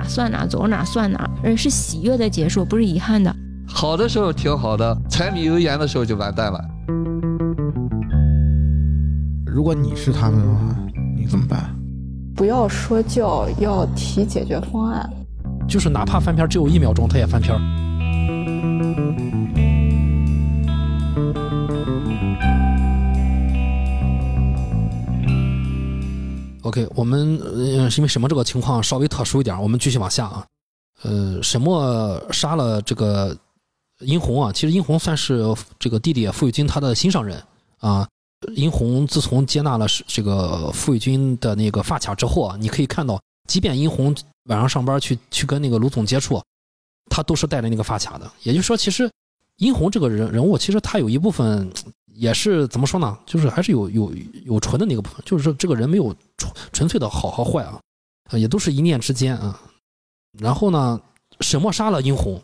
哪算哪，走哪算哪，而是喜悦的结束，不是遗憾的。好的时候挺好的，柴米油盐的时候就完蛋了。如果你是他们的话，你怎么办？不要说教，要提解决方案。就是哪怕翻篇只有一秒钟，他也翻篇。OK，我们呃因为什么这个情况稍微特殊一点，我们继续往下啊。呃，沈墨杀了这个殷红啊，其实殷红算是这个弟弟傅玉军他的心上人啊。殷红自从接纳了这个傅玉军的那个发卡之后啊，你可以看到，即便殷红晚上上班去去跟那个卢总接触，他都是带着那个发卡的。也就是说，其实殷红这个人人物，其实他有一部分也是怎么说呢？就是还是有有有纯的那个部分，就是说这个人没有纯纯粹的好和坏啊，也都是一念之间啊。然后呢，沈墨杀了殷红，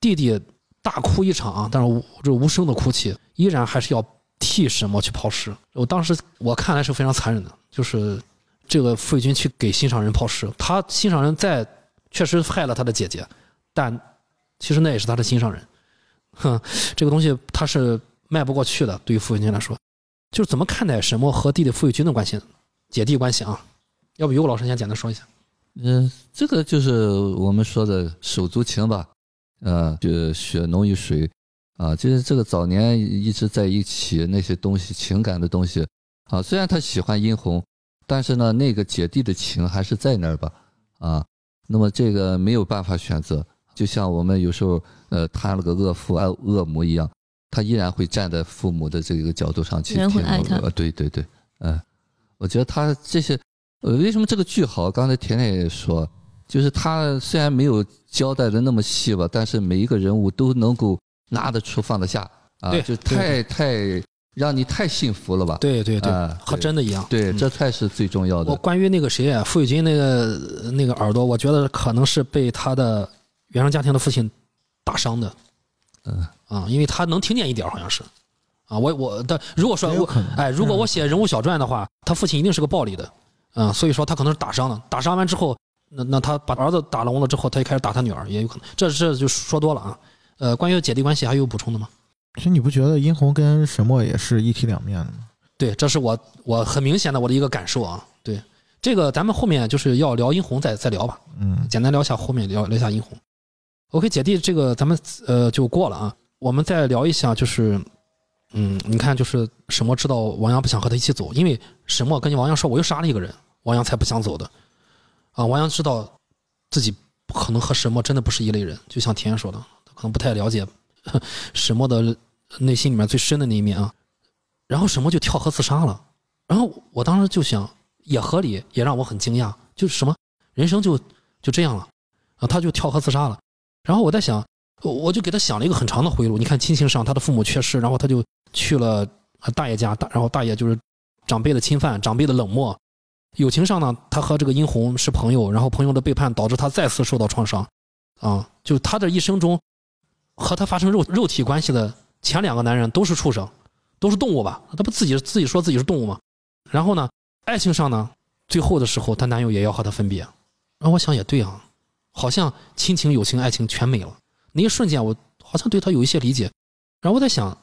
弟弟大哭一场啊，但是无这无声的哭泣，依然还是要。替沈墨去抛尸，我当时我看来是非常残忍的，就是这个傅玉军去给心上人抛尸，他心上人在确实害了他的姐姐，但其实那也是他的心上人，哼，这个东西他是迈不过去的。对于傅玉军来说，就是怎么看待沈墨和弟弟傅玉军的关系，姐弟关系啊？要不于老师先简单说一下。嗯，这个就是我们说的手足情吧，呃，就血浓于水。啊，就是这个早年一直在一起那些东西，情感的东西，啊，虽然他喜欢殷红，但是呢，那个姐弟的情还是在那儿吧，啊，那么这个没有办法选择，就像我们有时候呃谈了个恶妇爱恶魔一样，他依然会站在父母的这个角度上去听，呃，对对对，嗯，我觉得他这些，呃，为什么这个剧好？刚才甜甜也说，就是他虽然没有交代的那么细吧，但是每一个人物都能够。拿得出放得下啊，就太太让你太幸福了吧？对对对，和真的一样。对，这才是最重要的。我关于那个谁啊，傅玉金那个那个耳朵，我觉得可能是被他的原生家庭的父亲打伤的。嗯啊，因为他能听见一点，好像是啊。我我的如果说我哎，如果我写人物小传的话，他父亲一定是个暴力的。嗯，所以说他可能是打伤了。打伤完之后，那那他把儿子打聋了之后，他就开始打他女儿，也有可能。这这就说多了啊。呃，关于姐弟关系还有补充的吗？其实你不觉得殷红跟沈墨也是一体两面的吗？对，这是我我很明显的我的一个感受啊。对，这个咱们后面就是要聊殷红再再聊吧。嗯，简单聊一下后面聊聊一下殷红。OK，姐弟这个咱们呃就过了啊。我们再聊一下，就是嗯，你看就是沈墨知道王阳不想和他一起走，因为沈墨跟王阳说我又杀了一个人，王阳才不想走的。啊，王阳知道自己不可能和沈墨真的不是一类人，就像田说的。可能不太了解 沈墨的内心里面最深的那一面啊，然后沈墨就跳河自杀了，然后我当时就想也合理，也让我很惊讶，就是什么人生就就这样了啊，他就跳河自杀了，然后我在想，我就给他想了一个很长的回路，你看亲情上他的父母去世，然后他就去了大爷家，大然后大爷就是长辈的侵犯，长辈的冷漠，友情上呢，他和这个殷红是朋友，然后朋友的背叛导致他再次受到创伤啊，就他的一生中。和他发生肉肉体关系的前两个男人都是畜生，都是动物吧？他不自己自己说自己是动物吗？然后呢，爱情上呢，最后的时候，他男友也要和他分别。然后我想也对啊，好像亲情、友情、爱情全没了。那一瞬间，我好像对他有一些理解。然后我在想，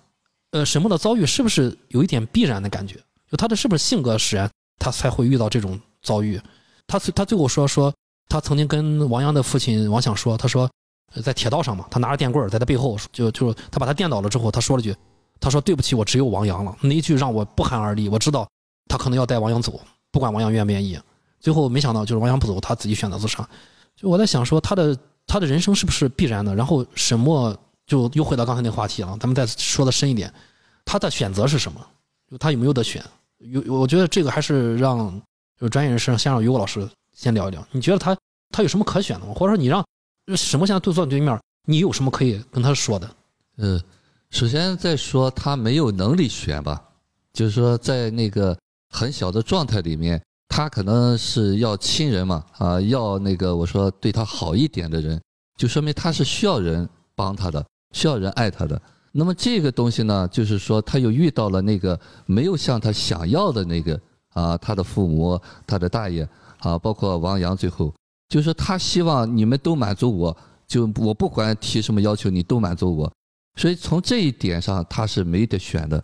呃，沈墨的遭遇是不是有一点必然的感觉？就他的是不是性格使然，他才会遇到这种遭遇？他他最后说说，他曾经跟王阳的父亲王想说，他说。在铁道上嘛，他拿着电棍在他背后，就就他把他电倒了之后，他说了句：“他说对不起，我只有王阳了。”那一句让我不寒而栗。我知道他可能要带王阳走，不管王阳愿不愿意。最后没想到就是王阳不走，他自己选择自杀。就我在想说他的他的人生是不是必然的？然后沈墨就又回到刚才那个话题了。咱们再说的深一点，他的选择是什么？就他有没有得选？有我觉得这个还是让就专业人士先让于果老师先聊一聊。你觉得他他有什么可选的吗？或者说你让？什么现在都坐对面，你有什么可以跟他说的？呃，首先再说他没有能力选吧，就是说在那个很小的状态里面，他可能是要亲人嘛，啊，要那个我说对他好一点的人，就说明他是需要人帮他的，需要人爱他的。那么这个东西呢，就是说他又遇到了那个没有像他想要的那个啊，他的父母，他的大爷啊，包括王阳最后。就是说他希望你们都满足我，就我不管提什么要求，你都满足我。所以从这一点上，他是没得选的。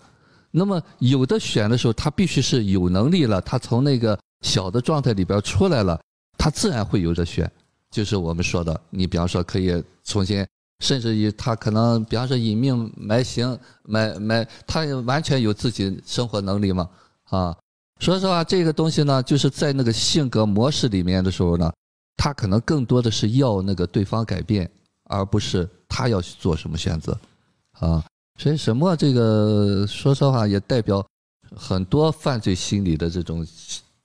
那么有的选的时候，他必须是有能力了，他从那个小的状态里边出来了，他自然会有的选。就是我们说的，你比方说可以重新，甚至于他可能，比方说隐命埋形埋埋，他完全有自己生活能力嘛啊。说实话，这个东西呢，就是在那个性格模式里面的时候呢，他可能更多的是要那个对方改变，而不是他要去做什么选择啊。所以沈墨这个，说实话也代表很多犯罪心理的这种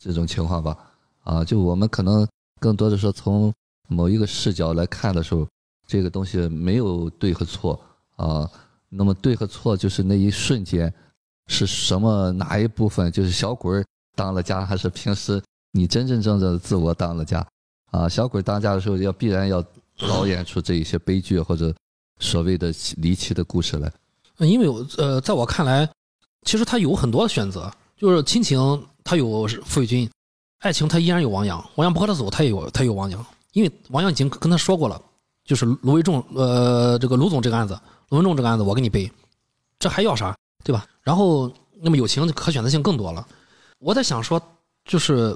这种情况吧啊。就我们可能更多的说从。某一个视角来看的时候，这个东西没有对和错啊。那么对和错就是那一瞬间是什么哪一部分？就是小鬼当了家，还是平时你真真正正的自我当了家啊？小鬼当家的时候，要必然要导演出这一些悲剧或者所谓的离奇的故事来。因为呃，在我看来，其实他有很多的选择，就是亲情他有傅玉军，爱情他依然有王阳，王阳不和他走，他也有他有王阳。因为王阳已经跟他说过了，就是卢维仲，呃，这个卢总这个案子，卢文仲这个案子我给你背，这还要啥，对吧？然后那么友情可选择性更多了。我在想说，就是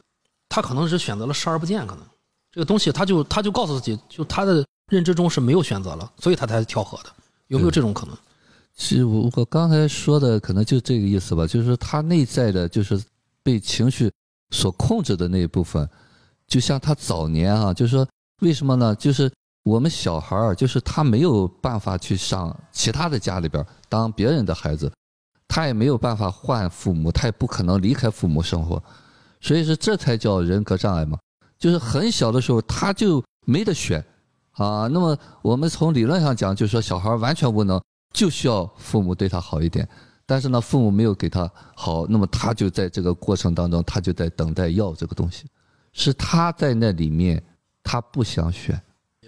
他可能是选择了视而不见，可能这个东西他就他就告诉自己，就他的认知中是没有选择了，所以他才跳河的，有没有这种可能？其实我我刚才说的可能就这个意思吧，就是他内在的，就是被情绪所控制的那一部分。就像他早年啊，就是说为什么呢？就是我们小孩儿，就是他没有办法去上其他的家里边当别人的孩子，他也没有办法换父母，他也不可能离开父母生活，所以说这才叫人格障碍嘛。就是很小的时候他就没得选啊。那么我们从理论上讲，就是说小孩完全无能，就需要父母对他好一点。但是呢，父母没有给他好，那么他就在这个过程当中，他就在等待要这个东西。是他在那里面，他不想选，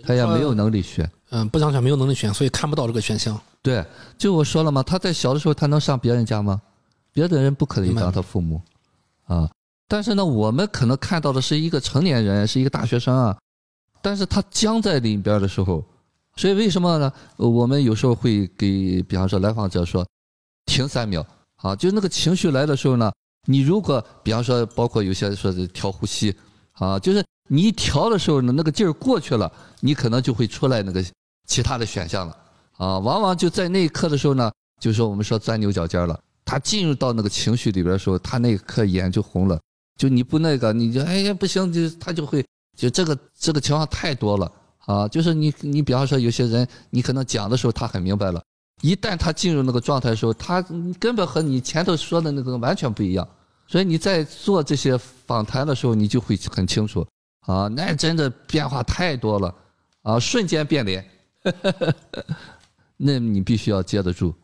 他也没有能力选。嗯，不想选，没有能力选，所以看不到这个选项。对，就我说了嘛，他在小的时候，他能上别人家吗？别的人不可能当他父母，啊。但是呢，我们可能看到的是一个成年人，是一个大学生啊。但是他僵在里边的时候，所以为什么呢？我们有时候会给，比方说来访者说，停三秒，啊，就那个情绪来的时候呢，你如果比方说，包括有些说是调呼吸。啊，就是你一调的时候呢，那个劲儿过去了，你可能就会出来那个其他的选项了。啊，往往就在那一刻的时候呢，就说我们说钻牛角尖了。他进入到那个情绪里边的时候，他那一刻眼就红了。就你不那个，你就哎呀不行，就他就会就这个这个情况太多了啊。就是你你比方说有些人，你可能讲的时候他很明白了，一旦他进入那个状态的时候，他根本和你前头说的那个完全不一样。所以你在做这些访谈的时候，你就会很清楚啊，那真的变化太多了啊，瞬间变脸，那你必须要接得住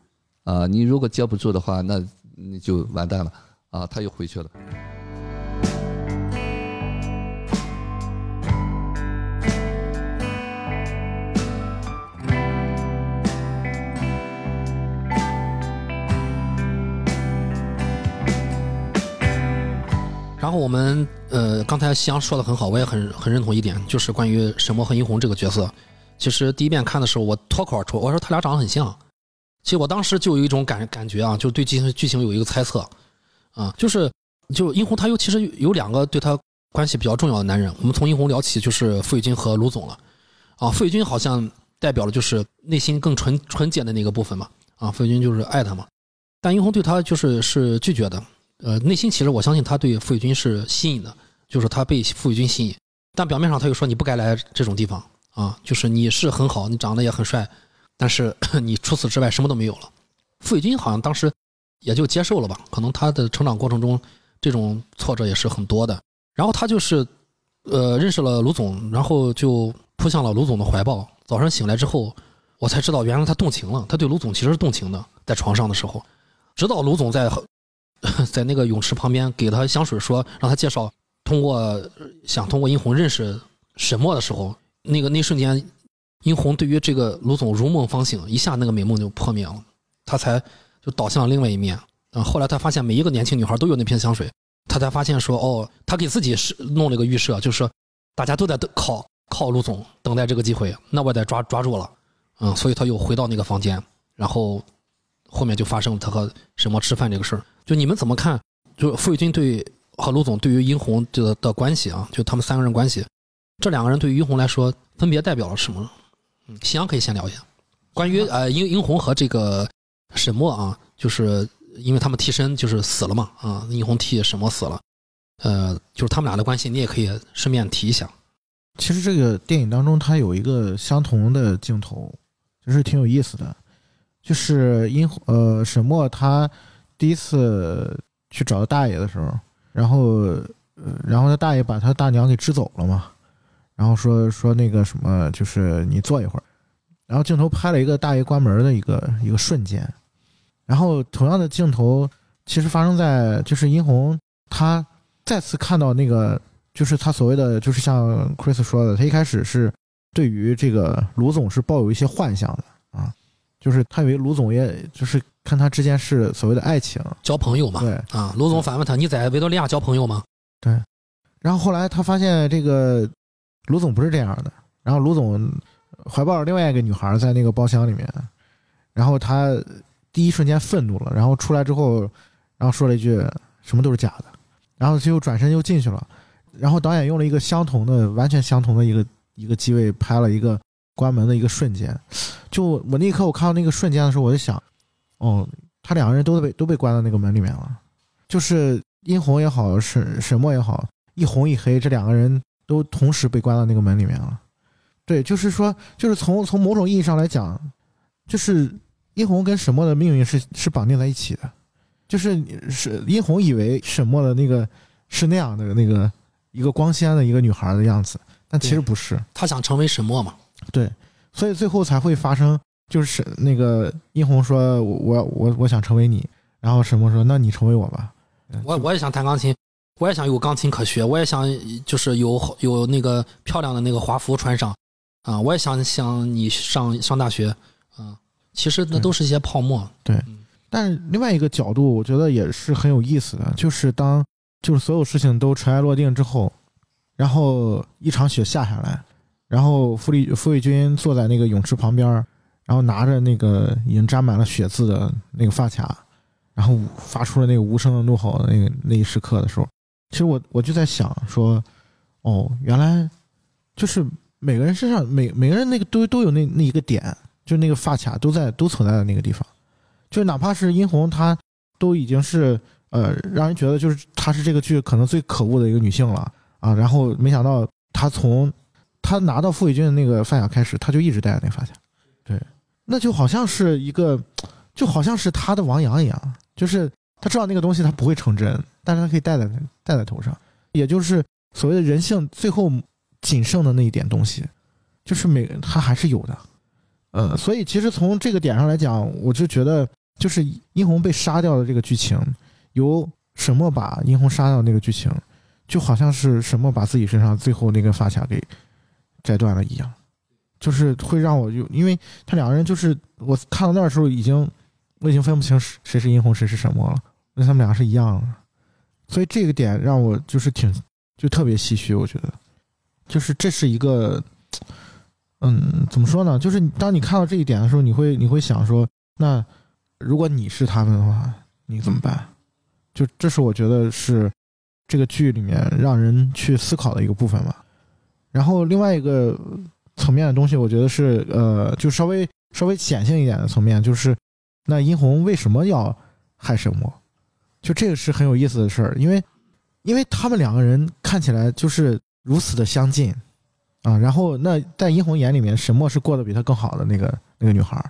啊，你如果接不住的话，那你就完蛋了啊，他又回去了。然后我们呃，刚才夕阳说的很好，我也很很认同一点，就是关于沈墨和殷红这个角色。其实第一遍看的时候，我脱口而出，我说他俩长得很像。其实我当时就有一种感感觉啊，就对剧情剧情有一个猜测啊，就是就殷红他又其实有两个对他关系比较重要的男人。我们从殷红聊起，就是傅玉军和卢总了啊。傅卫军好像代表了就是内心更纯纯洁的那个部分嘛啊，傅玉军就是爱他嘛，但殷红对他就是是拒绝的。呃，内心其实我相信他对傅卫军是吸引的，就是他被傅卫军吸引，但表面上他又说你不该来这种地方啊，就是你是很好，你长得也很帅，但是 你除此之外什么都没有了。傅卫军好像当时也就接受了吧，可能他的成长过程中这种挫折也是很多的。然后他就是呃认识了卢总，然后就扑向了卢总的怀抱。早上醒来之后，我才知道原来他动情了，他对卢总其实是动情的，在床上的时候，直到卢总在。在那个泳池旁边给他香水，说让他介绍，通过想通过殷红认识沈墨的时候，那个那瞬间，殷红对于这个卢总如梦方醒，一下那个美梦就破灭了，他才就倒向了另外一面。嗯，后来他发现每一个年轻女孩都有那瓶香水，他才发现说，哦，他给自己是弄了个预设，就是大家都在等靠靠卢总，等待这个机会，那我得抓抓住了，嗯，所以他又回到那个房间，然后后面就发生了他和沈墨吃饭这个事儿。就你们怎么看？就傅玉军对和卢总对于殷红的的关系啊，就他们三个人关系，这两个人对于殷红来说分别代表了什么？嗯，夕阳可以先聊一下，关于呃殷殷红和这个沈墨啊，就是因为他们替身就是死了嘛啊，殷红替沈墨死了，呃，就是他们俩的关系，你也可以顺便提一下。其实这个电影当中，它有一个相同的镜头，就是挺有意思的，就是因呃沈墨他第一次去找大爷的时候，然后呃然后他大爷把他大娘给支走了嘛，然后说说那个什么，就是你坐一会儿，然后镜头拍了一个大爷关门的一个一个瞬间，然后同样的镜头其实发生在就是殷红他再次看到那个。就是他所谓的，就是像 Chris 说的，他一开始是对于这个卢总是抱有一些幻想的，就是他以为卢总也就是看他之间是所谓的爱情交朋友嘛。对啊，卢总反问他：“你在维多利亚交朋友吗？”对。然后后来他发现这个卢总不是这样的，然后卢总怀抱着另外一个女孩在那个包厢里面，然后他第一瞬间愤怒了，然后出来之后，然后说了一句：“什么都是假的。”然后就转身又进去了。然后导演用了一个相同的、完全相同的一个一个机位拍了一个关门的一个瞬间，就我那一刻我看到那个瞬间的时候，我就想，哦，他两个人都被都被关到那个门里面了，就是殷红也好，沈沈墨也好，一红一黑这两个人都同时被关到那个门里面了。对，就是说，就是从从某种意义上来讲，就是殷红跟沈墨的命运是是绑定在一起的，就是是殷红以为沈墨的那个是那样的那个。一个光鲜的一个女孩的样子，但其实不是。她想成为沈墨嘛？对，所以最后才会发生，就是那个殷红说：“我我我我想成为你。”然后沈墨说：“那你成为我吧。”我我也想弹钢琴，我也想有钢琴可学，我也想就是有有那个漂亮的那个华服穿上啊！我也想想你上上大学啊！其实那都是一些泡沫。对，但是另外一个角度，我觉得也是很有意思的，就是当。就是所有事情都尘埃落定之后，然后一场雪下下来，然后傅立傅卫军坐在那个泳池旁边，然后拿着那个已经沾满了血渍的那个发卡，然后发出了那个无声的怒吼的那个那一时刻的时候，其实我我就在想说，哦，原来就是每个人身上每每个人那个都都有那那一个点，就那个发卡都在都存在的那个地方，就哪怕是殷红，她都已经是。呃，让人觉得就是她是这个剧可能最可恶的一个女性了啊！然后没想到她从她拿到傅卫军的那个发卡开始，他就一直戴着那发卡，对，那就好像是一个，就好像是他的王阳一样，就是他知道那个东西他不会成真，但是他可以戴在戴在头上，也就是所谓的人性最后仅剩的那一点东西，就是每他还是有的，呃，所以其实从这个点上来讲，我就觉得就是殷红被杀掉的这个剧情。由沈墨把殷红杀掉那个剧情，就好像是沈墨把自己身上最后那根发卡给摘断了一样，就是会让我就，因为他两个人就是我看到那的时候已经我已经分不清谁是殷红谁是沈墨了，那他们俩是一样的，所以这个点让我就是挺就特别唏嘘，我觉得就是这是一个，嗯，怎么说呢？就是当你看到这一点的时候，你会你会想说，那如果你是他们的话，你怎么办？就这是我觉得是这个剧里面让人去思考的一个部分吧。然后另外一个层面的东西，我觉得是呃，就稍微稍微显性一点的层面，就是那殷红为什么要害沈墨？就这个是很有意思的事儿，因为因为他们两个人看起来就是如此的相近啊。然后那在殷红眼里面，沈墨是过得比他更好的那个那个女孩。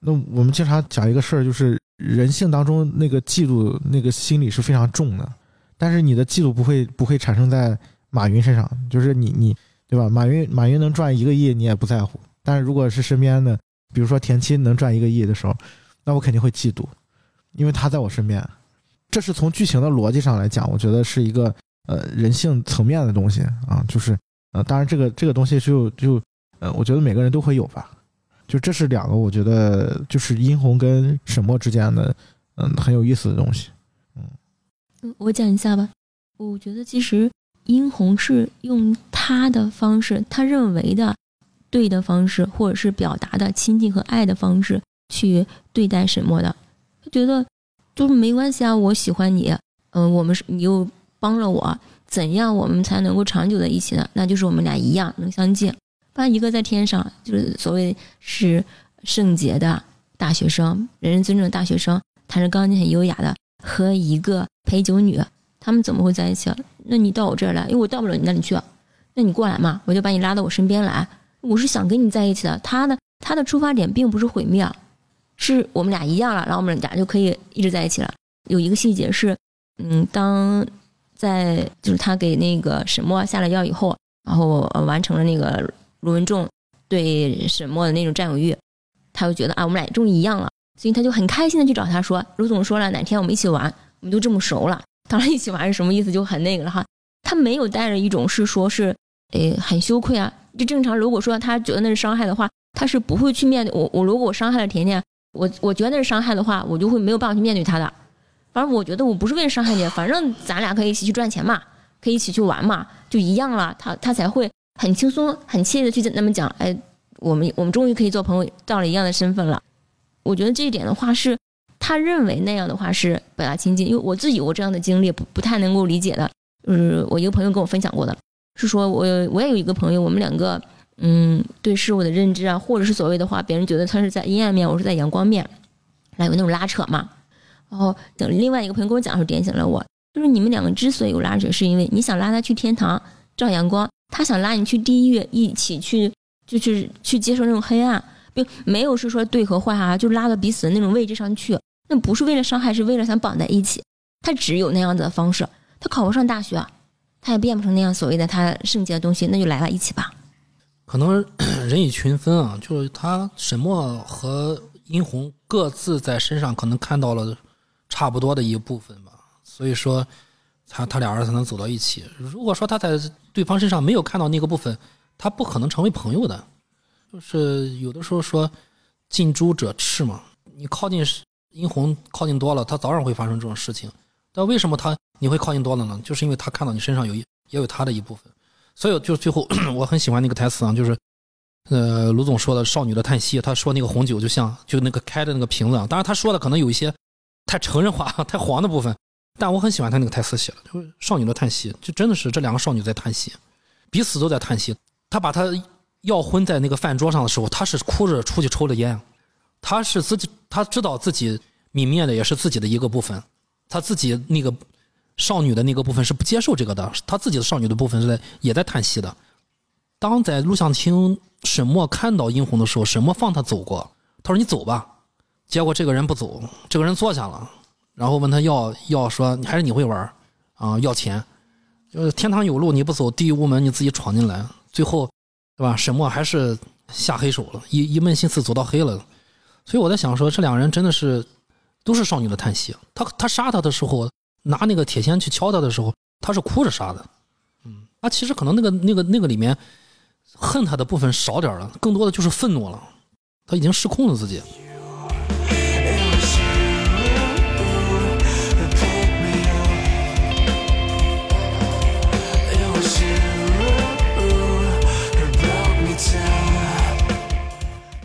那我们经常讲一个事儿，就是。人性当中那个嫉妒那个心理是非常重的，但是你的嫉妒不会不会产生在马云身上，就是你你对吧？马云马云能赚一个亿，你也不在乎。但是如果是身边的，比如说田七能赚一个亿的时候，那我肯定会嫉妒，因为他在我身边。这是从剧情的逻辑上来讲，我觉得是一个呃人性层面的东西啊，就是呃，当然这个这个东西就就呃，我觉得每个人都会有吧。就这是两个，我觉得就是殷红跟沈墨之间的，嗯，很有意思的东西。嗯，我讲一下吧。我觉得其实殷红是用他的方式，他认为的对的方式，或者是表达的亲近和爱的方式去对待沈墨的。他觉得就是没关系啊，我喜欢你，嗯、我们是你又帮了我，怎样我们才能够长久的一起呢？那就是我们俩一样能相见。不然一个在天上，就是所谓是圣洁的大学生，人人尊重的大学生，弹着钢琴很优雅的，和一个陪酒女，他们怎么会在一起啊？那你到我这儿来，因为我到不了你那里去，那你过来嘛，我就把你拉到我身边来。我是想跟你在一起的。他的他的出发点并不是毁灭，是我们俩一样了，然后我们俩就可以一直在一起了。有一个细节是，嗯，当在就是他给那个沈墨下了药以后，然后完成了那个卢文仲对沈墨的那种占有欲，他就觉得啊，我们俩终于一样了，所以他就很开心的去找他说，卢总说了，哪天我们一起玩，我们就这么熟了。当然，一起玩是什么意思，就很那个了哈。他没有带着一种是说是，诶，很羞愧啊。就正常，如果说他觉得那是伤害的话，他是不会去面对我。我如果我伤害了甜甜，我我觉得那是伤害的话，我就会没有办法去面对他的。反正我觉得我不是为了伤害你，反正咱俩可以一起去赚钱嘛，可以一起去玩嘛，就一样了。他他才会很轻松、很惬意的去那么讲，哎，我们我们终于可以做朋友，到了一样的身份了。我觉得这一点的话是。他认为那样的话是表达亲近，因为我自己有过这样的经历，不不太能够理解的。嗯，我一个朋友跟我分享过的，是说我我也有一个朋友，我们两个嗯对事物的认知啊，或者是所谓的话，别人觉得他是在阴暗面，我是在阳光面，来有那种拉扯嘛。然后等另外一个朋友跟我讲的时候，点醒了我，就是你们两个之所以有拉扯，是因为你想拉他去天堂照阳光，他想拉你去地狱，一起去就是去接受那种黑暗，并没有是说对和坏啊，就拉到彼此的那种位置上去。那不是为了伤害，是为了想绑在一起。他只有那样子的方式，他考不上大学，他也变不成那样所谓的他圣洁的东西，那就来了一起吧。可能 人以群分啊，就是他沈墨和殷红各自在身上可能看到了差不多的一部分吧，所以说他他俩人才能走到一起。如果说他在对方身上没有看到那个部分，他不可能成为朋友的。就是有的时候说近朱者赤嘛，你靠近。殷红靠近多了，他早晚会发生这种事情。但为什么他你会靠近多了呢？就是因为他看到你身上有也有他的一部分。所以就最后 我很喜欢那个台词啊，就是呃卢总说的少女的叹息。他说那个红酒就像就那个开的那个瓶子啊。当然他说的可能有一些太成人化、太黄的部分，但我很喜欢他那个台词写的，就是少女的叹息，就真的是这两个少女在叹息，彼此都在叹息。他把他要昏在那个饭桌上的时候，他是哭着出去抽的烟。他是自己，他知道自己泯灭的也是自己的一个部分，他自己那个少女的那个部分是不接受这个的，他自己的少女的部分是在也在叹息的。当在录像厅，沈墨看到殷红的时候，沈墨放他走过，他说：“你走吧。”结果这个人不走，这个人坐下了，然后问他要要说：“还是你会玩啊？要钱？就是天堂有路你不走，地狱无门你自己闯进来，最后，对吧？沈墨还是下黑手了，一一门心思走到黑了。”所以我在想说，这两个人真的是都是少女的叹息。他他杀他的时候，拿那个铁锨去敲他的时候，他是哭着杀的。嗯，他其实可能那个那个那个里面恨他的部分少点了，更多的就是愤怒了。他已经失控了自己。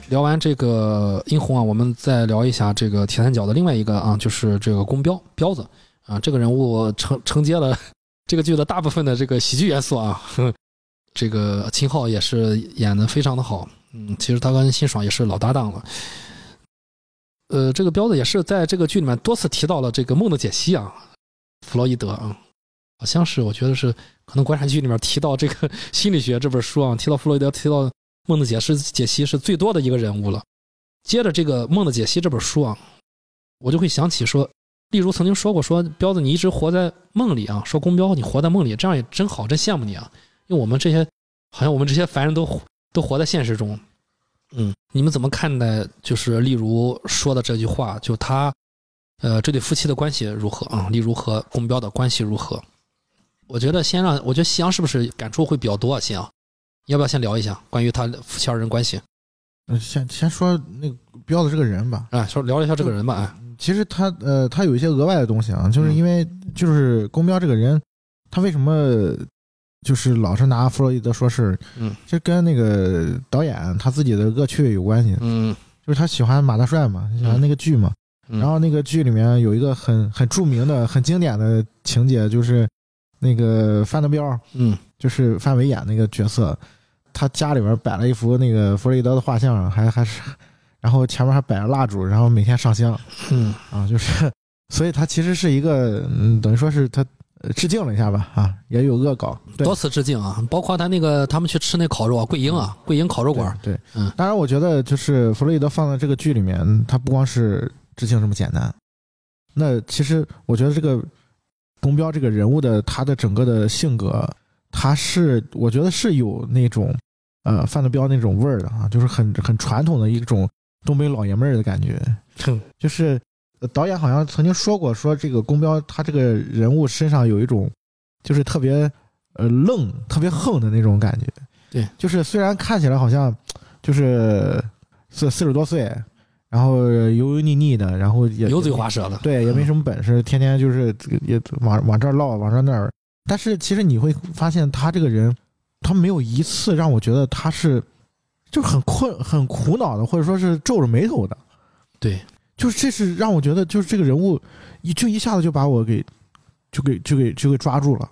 聊完这个殷红啊，我们再聊一下这个铁三角的另外一个啊，就是这个宫彪彪子啊，这个人物承承接了 这个剧的大部分的这个喜剧元素啊。这个秦昊也是演的非常的好，嗯，其实他跟辛爽也是老搭档了。呃，这个彪子也是在这个剧里面多次提到了这个梦的解析啊，弗洛伊德啊，好像是我觉得是可能国产剧里面提到这个心理学这本书啊，提到弗洛伊德提到。梦的解释解析是最多的一个人物了。接着这个《梦的解析》这本书啊，我就会想起说，例如曾经说过说，彪子你一直活在梦里啊，说公彪你活在梦里，这样也真好，真羡慕你啊。因为我们这些好像我们这些凡人都都活在现实中。嗯，你们怎么看待？就是例如说的这句话，就他呃这对夫妻的关系如何啊？例如和公彪的关系如何？我觉得先让我觉得夕阳是不是感触会比较多啊？夕阳。要不要先聊一下关于他夫妻二人关系？嗯，先先说那个彪子这个人吧。啊，说聊一下这个人吧。啊，其实他呃，他有一些额外的东西啊，就是因为就是宫彪这个人，他为什么就是老是拿弗洛伊德说事，嗯，这跟那个导演他自己的恶趣味有关系，嗯。就是他喜欢马大帅嘛，喜欢那个剧嘛，嗯。然后那个剧里面有一个很很著名的、很经典的情节，就是那个范德彪，嗯。就是范伟演那个角色，他家里边摆了一幅那个弗洛伊德的画像，还还是，然后前面还摆着蜡烛，然后每天上香。嗯。啊，就是，所以他其实是一个，嗯，等于说是他呃致敬了一下吧，啊，也有恶搞，对。多次致敬啊，包括他那个他们去吃那烤肉啊，桂英啊，桂英烤肉馆，对，对。嗯。当然我觉得就是弗洛伊德放在这个剧里面，他不光是致敬这么简单，那其实我觉得这个宫彪这个人物的他的整个的性格，他是我觉得是有那种呃范德彪那种味儿的啊，就是很很传统的一种东北老爷们儿的感觉，就是呃导演好像曾经说过，说这个宫彪他这个人物身上有一种就是特别呃愣、特别横的那种感觉。对，就是虽然看起来好像就是四四十多岁，然后油油腻腻的，然后也油嘴滑舌的，对，也没什么本事，天天就是也往往这儿唠，往这儿那儿。但是其实你会发现，他这个人，他没有一次让我觉得他是就很困、很苦恼的，或者说是皱着眉头的。对，就是这是让我觉得，就是这个人物一就一下子就把我给就给就给就给抓住了。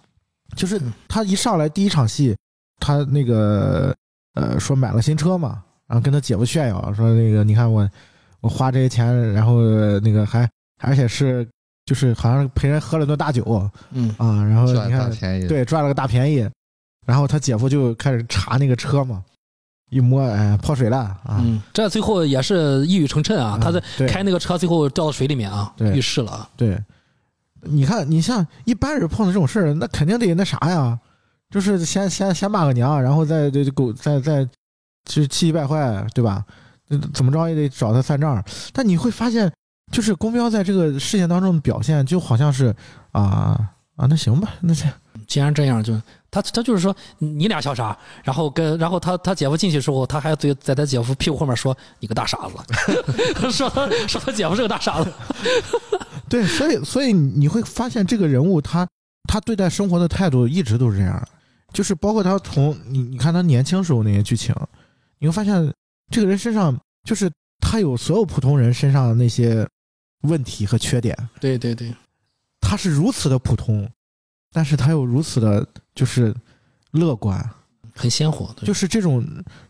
就是嗯。他一上来第一场戏，他那个呃说买了新车嘛，然后跟他姐夫炫耀说那个你看我我花这些钱，然后呃那个还而且是就是好像陪人喝了顿大酒嗯。啊，然后你看大便宜，对赚了个大便宜，然后他姐夫就开始查那个车嘛，一摸哎泡水了啊，嗯，这最后也是一语成谶啊，他在开那个车最后掉到水里面啊，对遇事了啊，对，你看，你像一般人碰到这种事儿，那肯定得那啥呀，就是先先先骂个娘，然后再这狗再再就是气急败坏，对吧？怎么着也得找他算账。但你会发现，就是公彪在这个事件当中的表现，就好像是啊啊，那行吧，那这既然这样就。他他就是说你俩笑啥？然后跟然后他他姐夫进去的时候，他还对在他姐夫屁股后面说你个大傻子 说他说他姐夫是个大傻子。对，所以所以你会发现这个人物他他对待生活的态度一直都是这样，就是包括他从你你看他年轻时候那些剧情，你会发现这个人身上就是他有所有普通人身上的那些问题和缺点，对对对，他是如此的普通，但是他又如此的就是乐观，很鲜活。的就是这种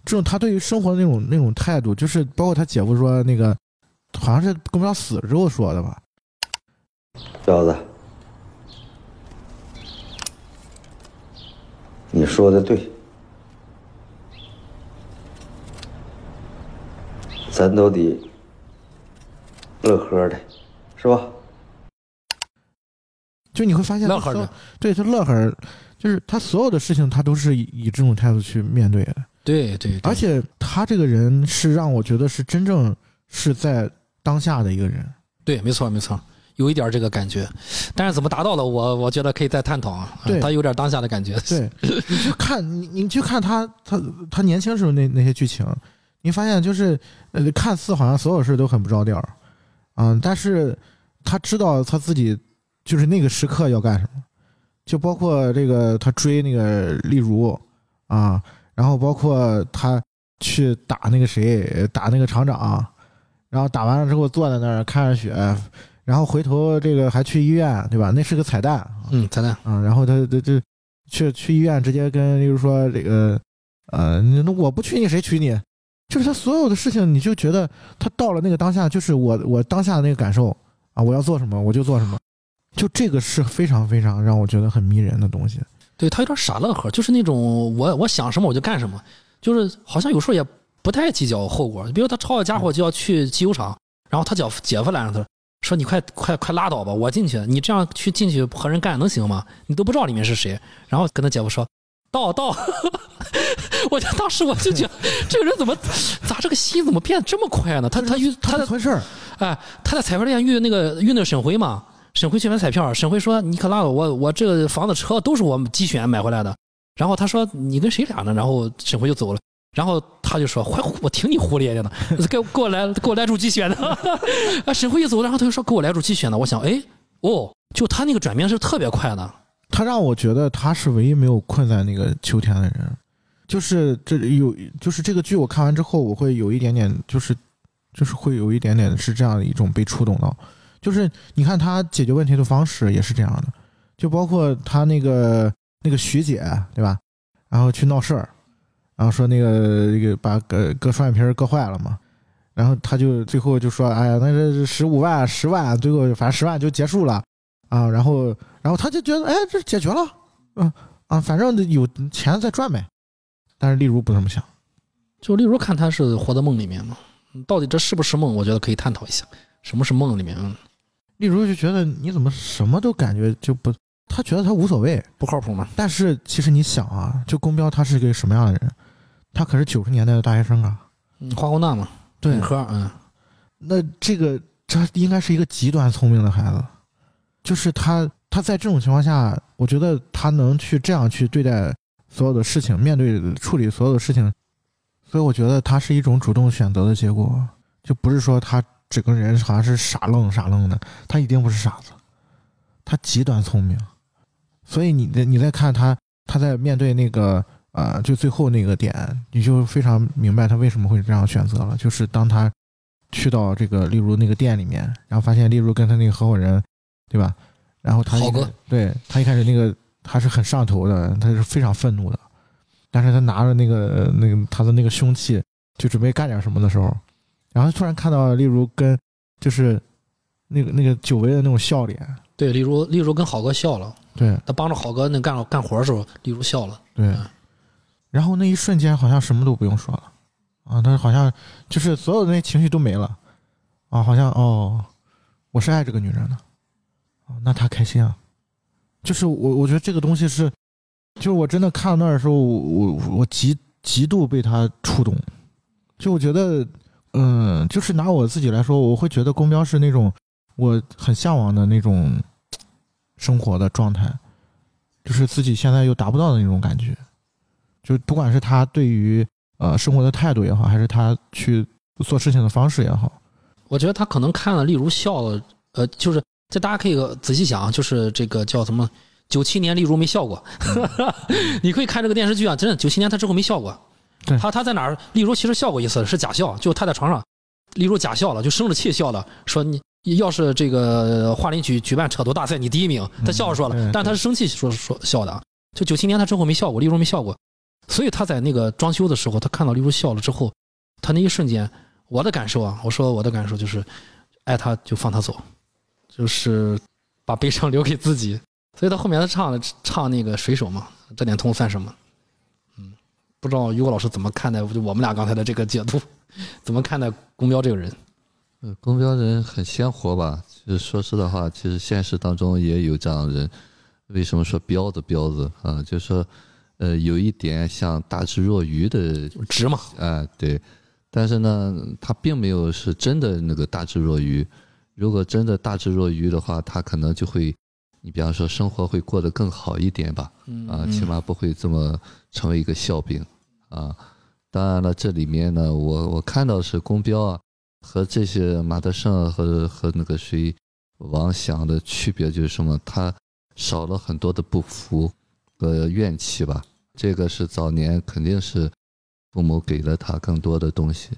这种他对于生活的那种那种态度，就是包括他姐夫说那个好像是宫彪死了之后说的吧，彪子，你说的对，咱都得乐呵的，是吧？就你会发现乐呵着，对他乐呵，就是他所有的事情他都是以以这种态度去面对的，对对，对而且他这个人是让我觉得是真正是在当下的一个人。对，没错没错，有一点这个感觉，但是怎么达到的，我我觉得可以再探讨啊。对他有点当下的感觉。对，你去看你你去看他他他年轻时候那那些剧情，你发现就是呃看似好像所有事都很不着调，嗯，但是他知道他自己就是那个时刻要干什么，就包括这个他追那个例如啊，然后包括他去打那个谁打那个厂长，然后打完了之后坐在那儿看着雪，然后回头这个还去医院，对吧？那是个彩蛋，嗯，彩蛋。啊，然后他他就去去医院，直接跟例如说这个呃，那我不娶你谁娶你？就是他所有的事情，你就觉得他到了那个当下，就是我我当下的那个感受啊，我要做什么我就做什么，就这个是非常非常让我觉得很迷人的东西。对他有点傻乐呵，就是那种我我想什么我就干什么，就是好像有时候也不太计较后果。比如他抄了家伙就要去机油厂，然后他叫姐夫拦着他说：“你快快快拉倒吧，我进去，你这样去进去和人干能行吗？你都不知道里面是谁。”然后跟他姐夫说：“到到。”我就当时我就觉得 这个人怎么咋这个心怎么变这么快呢？他他遇他在他存事儿，哎，他在彩票店遇那个遇那个沈辉嘛，沈辉去买彩票，沈辉说：“你可拉倒，我我这房子车都是我们机选买回来的。”然后他说：“你跟谁俩呢？”然后沈辉就走了。然后他就说：“坏，我听你胡咧咧呢，给我给我来给我来注机选的。”啊，沈辉一走，然后他就说：“给我来注机选的。”我想，哎，哦，就他那个转变是特别快的。他让我觉得他是唯一没有困在那个秋天的人。就是这有，就是这个剧我看完之后，我会有一点点，就是就是会有一点点是这样的一种被触动到。就是你看他解决问题的方式也是这样的，就包括他那个那个徐姐对吧？然后去闹事儿，然后说那个那个把割割双眼皮割坏了嘛，然后他就最后就说，哎呀，那这十五万十万，最后反正十万就结束了啊。然后然后他就觉得，哎，这解决了，嗯啊，反正有钱再赚呗。但是例如不这么想，就例如看他是活在梦里面嘛，到底这是不是梦？我觉得可以探讨一下，什么是梦里面？例如就觉得你怎么什么都感觉就不，他觉得他无所谓，不靠谱嘛。但是其实你想啊，就宫彪他是个什么样的人？他可是九十年代的大学生啊，嗯，化工大嘛，对本，科，嗯，那这个他应该是一个极端聪明的孩子，就是他他在这种情况下，我觉得他能去这样去对待所有的事情，面对处理所有的事情，所以我觉得他是一种主动选择的结果，就不是说他整个人好像是傻愣傻愣的，他一定不是傻子，他极端聪明，所以你的你再看他他在面对那个呃就最后那个点，你就非常明白他为什么会这样选择了，就是当他。去到这个，例如那个店里面，然后发现例如跟他那个合伙人，对吧？然后他一豪哥对他一开始那个他是很上头的，他是非常愤怒的，但是他拿着那个那个他的那个凶器，就准备干点什么的时候，然后突然看到例如跟就是那个那个久违的那种笑脸，对，例如例如跟好哥笑了，对他帮着好哥那干干活的时候，例如笑了，对嗯，然后那一瞬间好像什么都不用说了。啊，他好像就是所有的那些情绪都没了。啊，好像哦，我是爱这个女人的。啊，那她开心啊，就是我我觉得这个东西是，就是我真的看到那儿的时候，我我我极极度被他触动，就我觉得，嗯，就是拿我自己来说，我会觉得公标是那种我很向往的那种生活的状态，就是自己现在又达不到的那种感觉。就不管是他对于呃生活的态度也好，还是他去做事情的方式也好，我觉得他可能看了，例如笑了，呃，就是这大家可以仔细想啊，就是这个叫什么？九七年例如没笑过，你可以看这个电视剧啊，真的九七年他之后没笑过。对他他在哪儿？例如其实笑过一次，是假笑，就他在床上，例如假笑了，就生着气笑了，说你要是这个桦林举举办扯头大赛，你第一名，他笑着说了，嗯但他是生气说说笑的啊。就九七年他之后没笑过，例如没笑过，所以他在那个装修的时候，他看到例如笑了之后，他那一瞬间，我的感受啊，我说我的感受就是，爱他就放他走，就是把悲伤留给自己。所以他后面他唱了唱那个水手嘛，这点痛算什么？嗯，不知道于果老师怎么看待就我们俩刚才的这个解读，怎么看待宫彪这个人？呃，公标人很鲜活吧？就是说实的话，其实现实当中也有这样的人。为什么说彪子彪子啊？就是说，呃，有一点像大智若愚的直嘛，啊，对，但是呢，他并没有是真的那个大智若愚。如果真的大智若愚的话，他可能就会，你比方说生活会过得更好一点吧，嗯啊，起码不会这么成为一个笑柄啊。当然了，这里面呢，我我看到是宫彪啊和这些马德胜和和那个谁王响的区别就是什么？他少了很多的不服和怨气吧。这个是早年肯定是父母给了他更多的东西，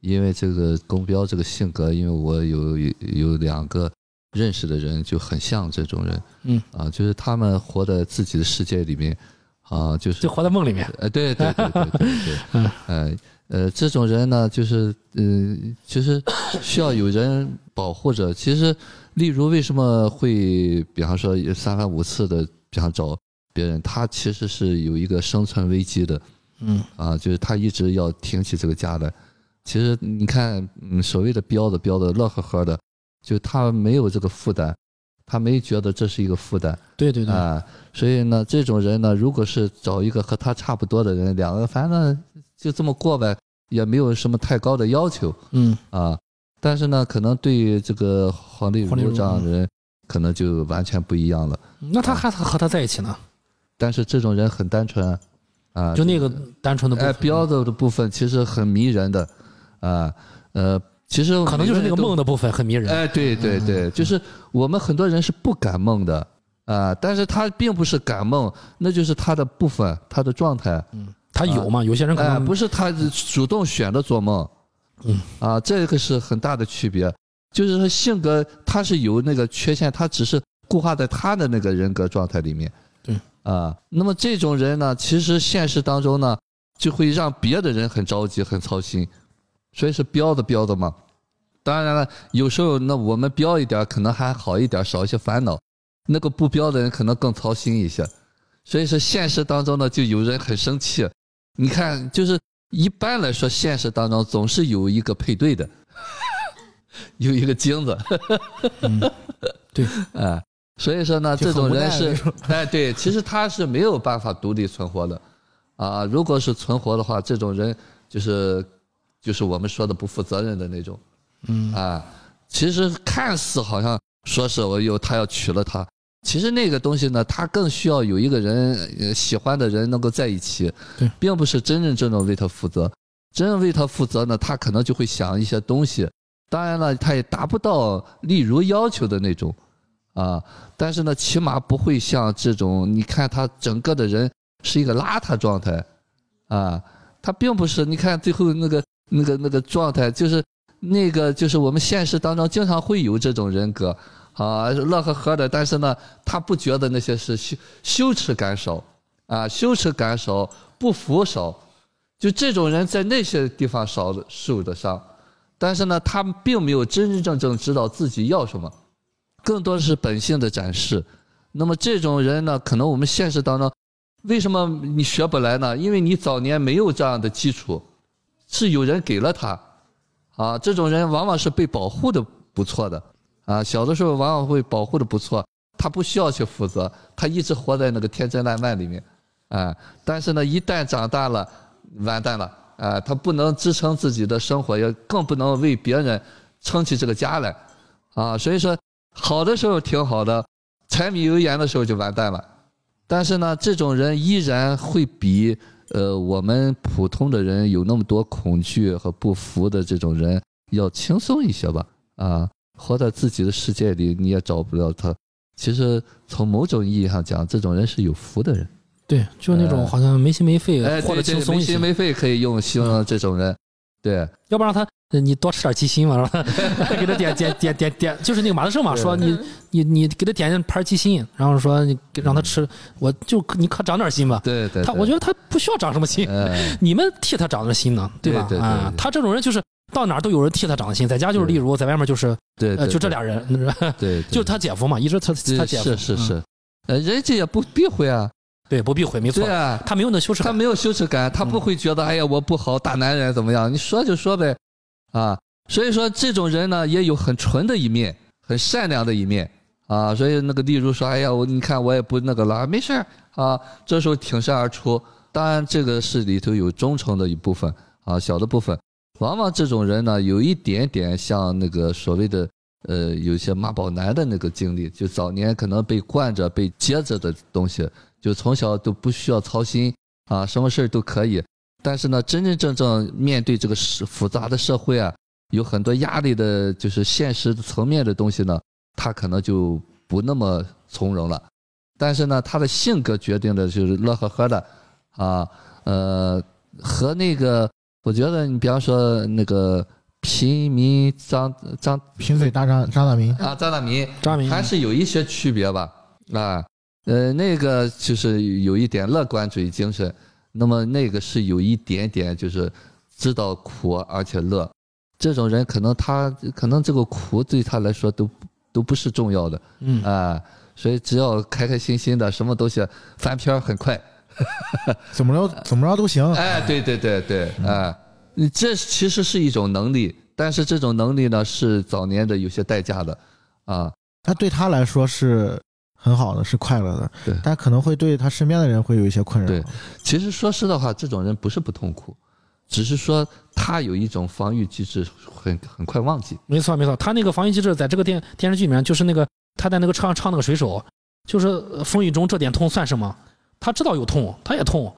因为这个宫彪这个性格，因为我有有两个认识的人就很像这种人，嗯啊，就是他们活在自己的世界里面，啊，就是就活在梦里面。呃，对对对对对对，嗯呃呃，这种人呢，就是呃，其实需要有人保护着。其实，例如为什么会，比方说三番五次的，比方找别人，他其实是有一个生存危机的嗯啊，就是他一直要挺起这个家来。其实你看，嗯，所谓的彪子彪子乐呵呵的，就他没有这个负担，他没觉得这是一个负担。对对对，啊，所以呢，这种人呢，如果是找一个和他差不多的人，两个反正就这么过呗，也没有什么太高的要求嗯啊。但是呢，可能对于这个黄丽黄丽茹茹这样的人，可能就完全不一样了。那他还和他在一起呢？但是这种人很单纯啊，啊，就那个单纯的部哎，分，彪子的部分其实很迷人的，啊，呃，其实可能就是那个梦的部分很迷人。哎，对对对，就是我们很多人是不敢梦的，啊、但是他并不是敢梦，那就是他的部分，他的状态。他有嘛？有些人可哎，能不是他主动选的做梦，嗯，啊，这个是很大的区别。就是说性格他是有那个缺陷，他只是固化在他的那个人格状态里面。对，啊，那么这种人呢，其实现实当中呢，就会让别的人很着急、很操心，所以是标的标的嘛。当然了，有时候那我们标一点可能还好一点，少一些烦恼；那个不标的人可能更操心一些。所以说现实当中呢，就有人很生气。你看，就是一般来说，现实当中总是有一个配对的，有一个精子，对，哎，所以说呢，这种人是 哎，对，其实他是没有办法独立存活的，啊，如果是存活的话，这种人就是就是我们说的不负责任的那种，嗯啊，其实看似好像说是我有他要娶了她，其实那个东西呢，他更需要有一个人呃喜欢的人能够在一起，对，并不是真正真正为他负责。真正为他负责呢，他可能就会想一些东西，当然了，他也达不到例如要求的那种，啊，但是呢，起码不会像这种，你看他整个的人是一个邋遢状态，啊，他并不是，你看最后那个那个那个状态，就是那个就是我们现实当中经常会有这种人格，啊，乐呵呵的，但是呢，他不觉得那些是羞羞耻感少，啊，羞耻感少，不服少，就这种人在那些地方少受的伤，但是呢，他并没有真真正正知道自己要什么，更多的是本性的展示。那么这种人呢，可能我们现实当中，为什么你学不来呢？因为你早年没有这样的基础，是有人给了他，啊，这种人往往是被保护的不错的，啊，小的时候往往会保护的不错，他不需要去负责，他一直活在那个天真烂漫里面，啊，但是呢，一旦长大了，完蛋了，啊，他不能支撑自己的生活，也更不能为别人撑起这个家来，啊，所以说好的时候挺好的，柴米油盐的时候就完蛋了。但是呢，这种人依然会比呃我们普通的人有那么多恐惧和不服的这种人要轻松一些吧？啊，活在自己的世界里，你也找不了他。其实从某种意义上讲，这种人是有福的人。对，就是那种哎好像没心没肺，哎，活得轻松一些没心。没肺可以用形容这种人。对，要不然他呃你多吃点鸡心嘛，然后 给他点点点点点，就是那个马德胜嘛，说你你你给他点一盘鸡心，然后说你给让他吃，我就你可长点心吧。对对，他我觉得他不需要长什么心，哎，你们替他长的心呢，对吧？啊对，他这种人就是到哪都有人替他长的心，在家就是例如，在外面就是对，就这俩人，对，对。就是他姐夫嘛，一直他他姐夫嗯是是是，呃，人家也不避讳啊，对不避讳，没错对，啊，他没有那羞耻感，他没有羞耻感，他不会觉得哎呀我不好，大男人怎么样？你说就说呗，啊，所以说这种人呢也有很纯的一面，很善良的一面啊。所以那个例如说，哎呀我你看我也不那个了，没事儿啊，这时候挺身而出。当然这个是里头有忠诚的一部分啊，小的部分。往往这种人呢，有一点点像那个所谓的呃，有些妈宝男的那个经历，就早年可能被惯着、被接着的东西，就从小都不需要操心啊，什么事儿都可以。但是呢，真真正正面对这个社复杂的社会啊，有很多压力的，就是现实层面的东西呢，他可能就不那么从容了。但是呢，他的性格决定的就是乐呵呵的啊，呃，和那个我觉得你比方说那个平民张张贫嘴大张张大民，啊张大民，张民还是有一些区别吧，啊，呃，那个就是有一点乐观主义精神，那么那个是有一点点就是知道苦而且乐，这种人可能他可能这个苦对他来说都都不是重要的嗯。啊，所以只要开开心心的，什么东西翻篇儿很快，怎么着怎么着都行。哎，对对对对，哎，这其实是一种能力，但是这种能力呢是早年的有些代价的，啊，他对他来说是很好的，是快乐的，对但可能会对他身边的人会有一些困扰。对其实说实的话，这种人不是不痛苦，只是说他有一种防御机制很很快忘记。没错没错，他那个防御机制在这个电电视剧里面，就是那个他在那个车上唱那个水手，就是呃风雨中这点痛算什么？他知道有痛，他也痛，